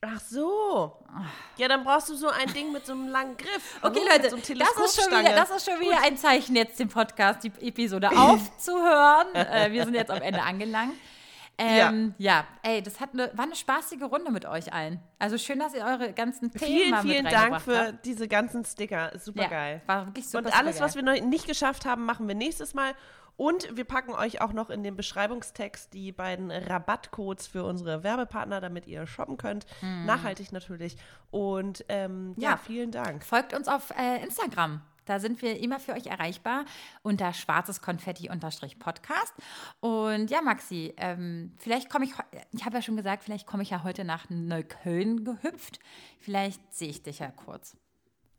Ach so. Ja, dann brauchst du so ein Ding mit so einem langen Griff. <laughs> Okay, ne? Leute, so das, ist schon wieder, das ist schon wieder ein Zeichen, jetzt den Podcast, die Episode <laughs> aufzuhören. äh, wir sind jetzt am Ende angelangt. Ähm, ja. ey, das hat eine, war eine spaßige Runde mit euch allen. Also schön, dass ihr eure ganzen Themen Vielen, mal vielen mit Dank reingebracht für habt. diese ganzen Sticker. Super Ja, geil. war wirklich super, Und alles, super was wir noch nicht geschafft haben, machen wir nächstes Mal. Und wir packen euch auch noch in den Beschreibungstext die beiden Rabattcodes für unsere Werbepartner, damit ihr shoppen könnt. Nachhaltig natürlich. Und ähm, ja. Ja. vielen Dank. Folgt uns auf äh, Instagram. Da sind wir immer für euch erreichbar unter schwarzeskonfetti-podcast. Und ja, Maxi, ähm, vielleicht komme ich, ich habe ja schon gesagt, vielleicht komme ich ja heute nach Neukölln gehüpft. Vielleicht sehe ich dich ja kurz.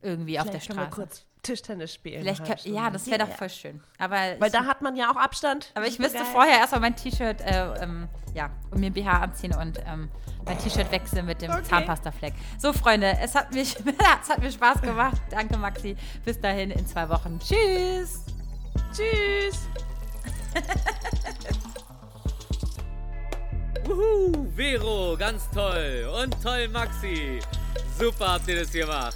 Irgendwie Vielleicht auf der Straße. Können wir kurz Tischtennis spielen. Vielleicht kann, ja, das wäre doch voll schön. Aber Weil ich, da hat man ja auch Abstand. aber ich müsste geil. vorher erstmal mein T-Shirt, äh, ähm, ja, und mir ein BH anziehen und ähm, mein T-Shirt wechseln mit dem Okay. Zahnpastafleck. So, Freunde, es hat, mich, <laughs> es hat mir Spaß gemacht. Danke, Maxi. Bis dahin in zwei Wochen. Tschüss. Tschüss. <laughs> Wuhu, Vero, ganz toll. Und toll, Maxi. Super habt ihr das gemacht.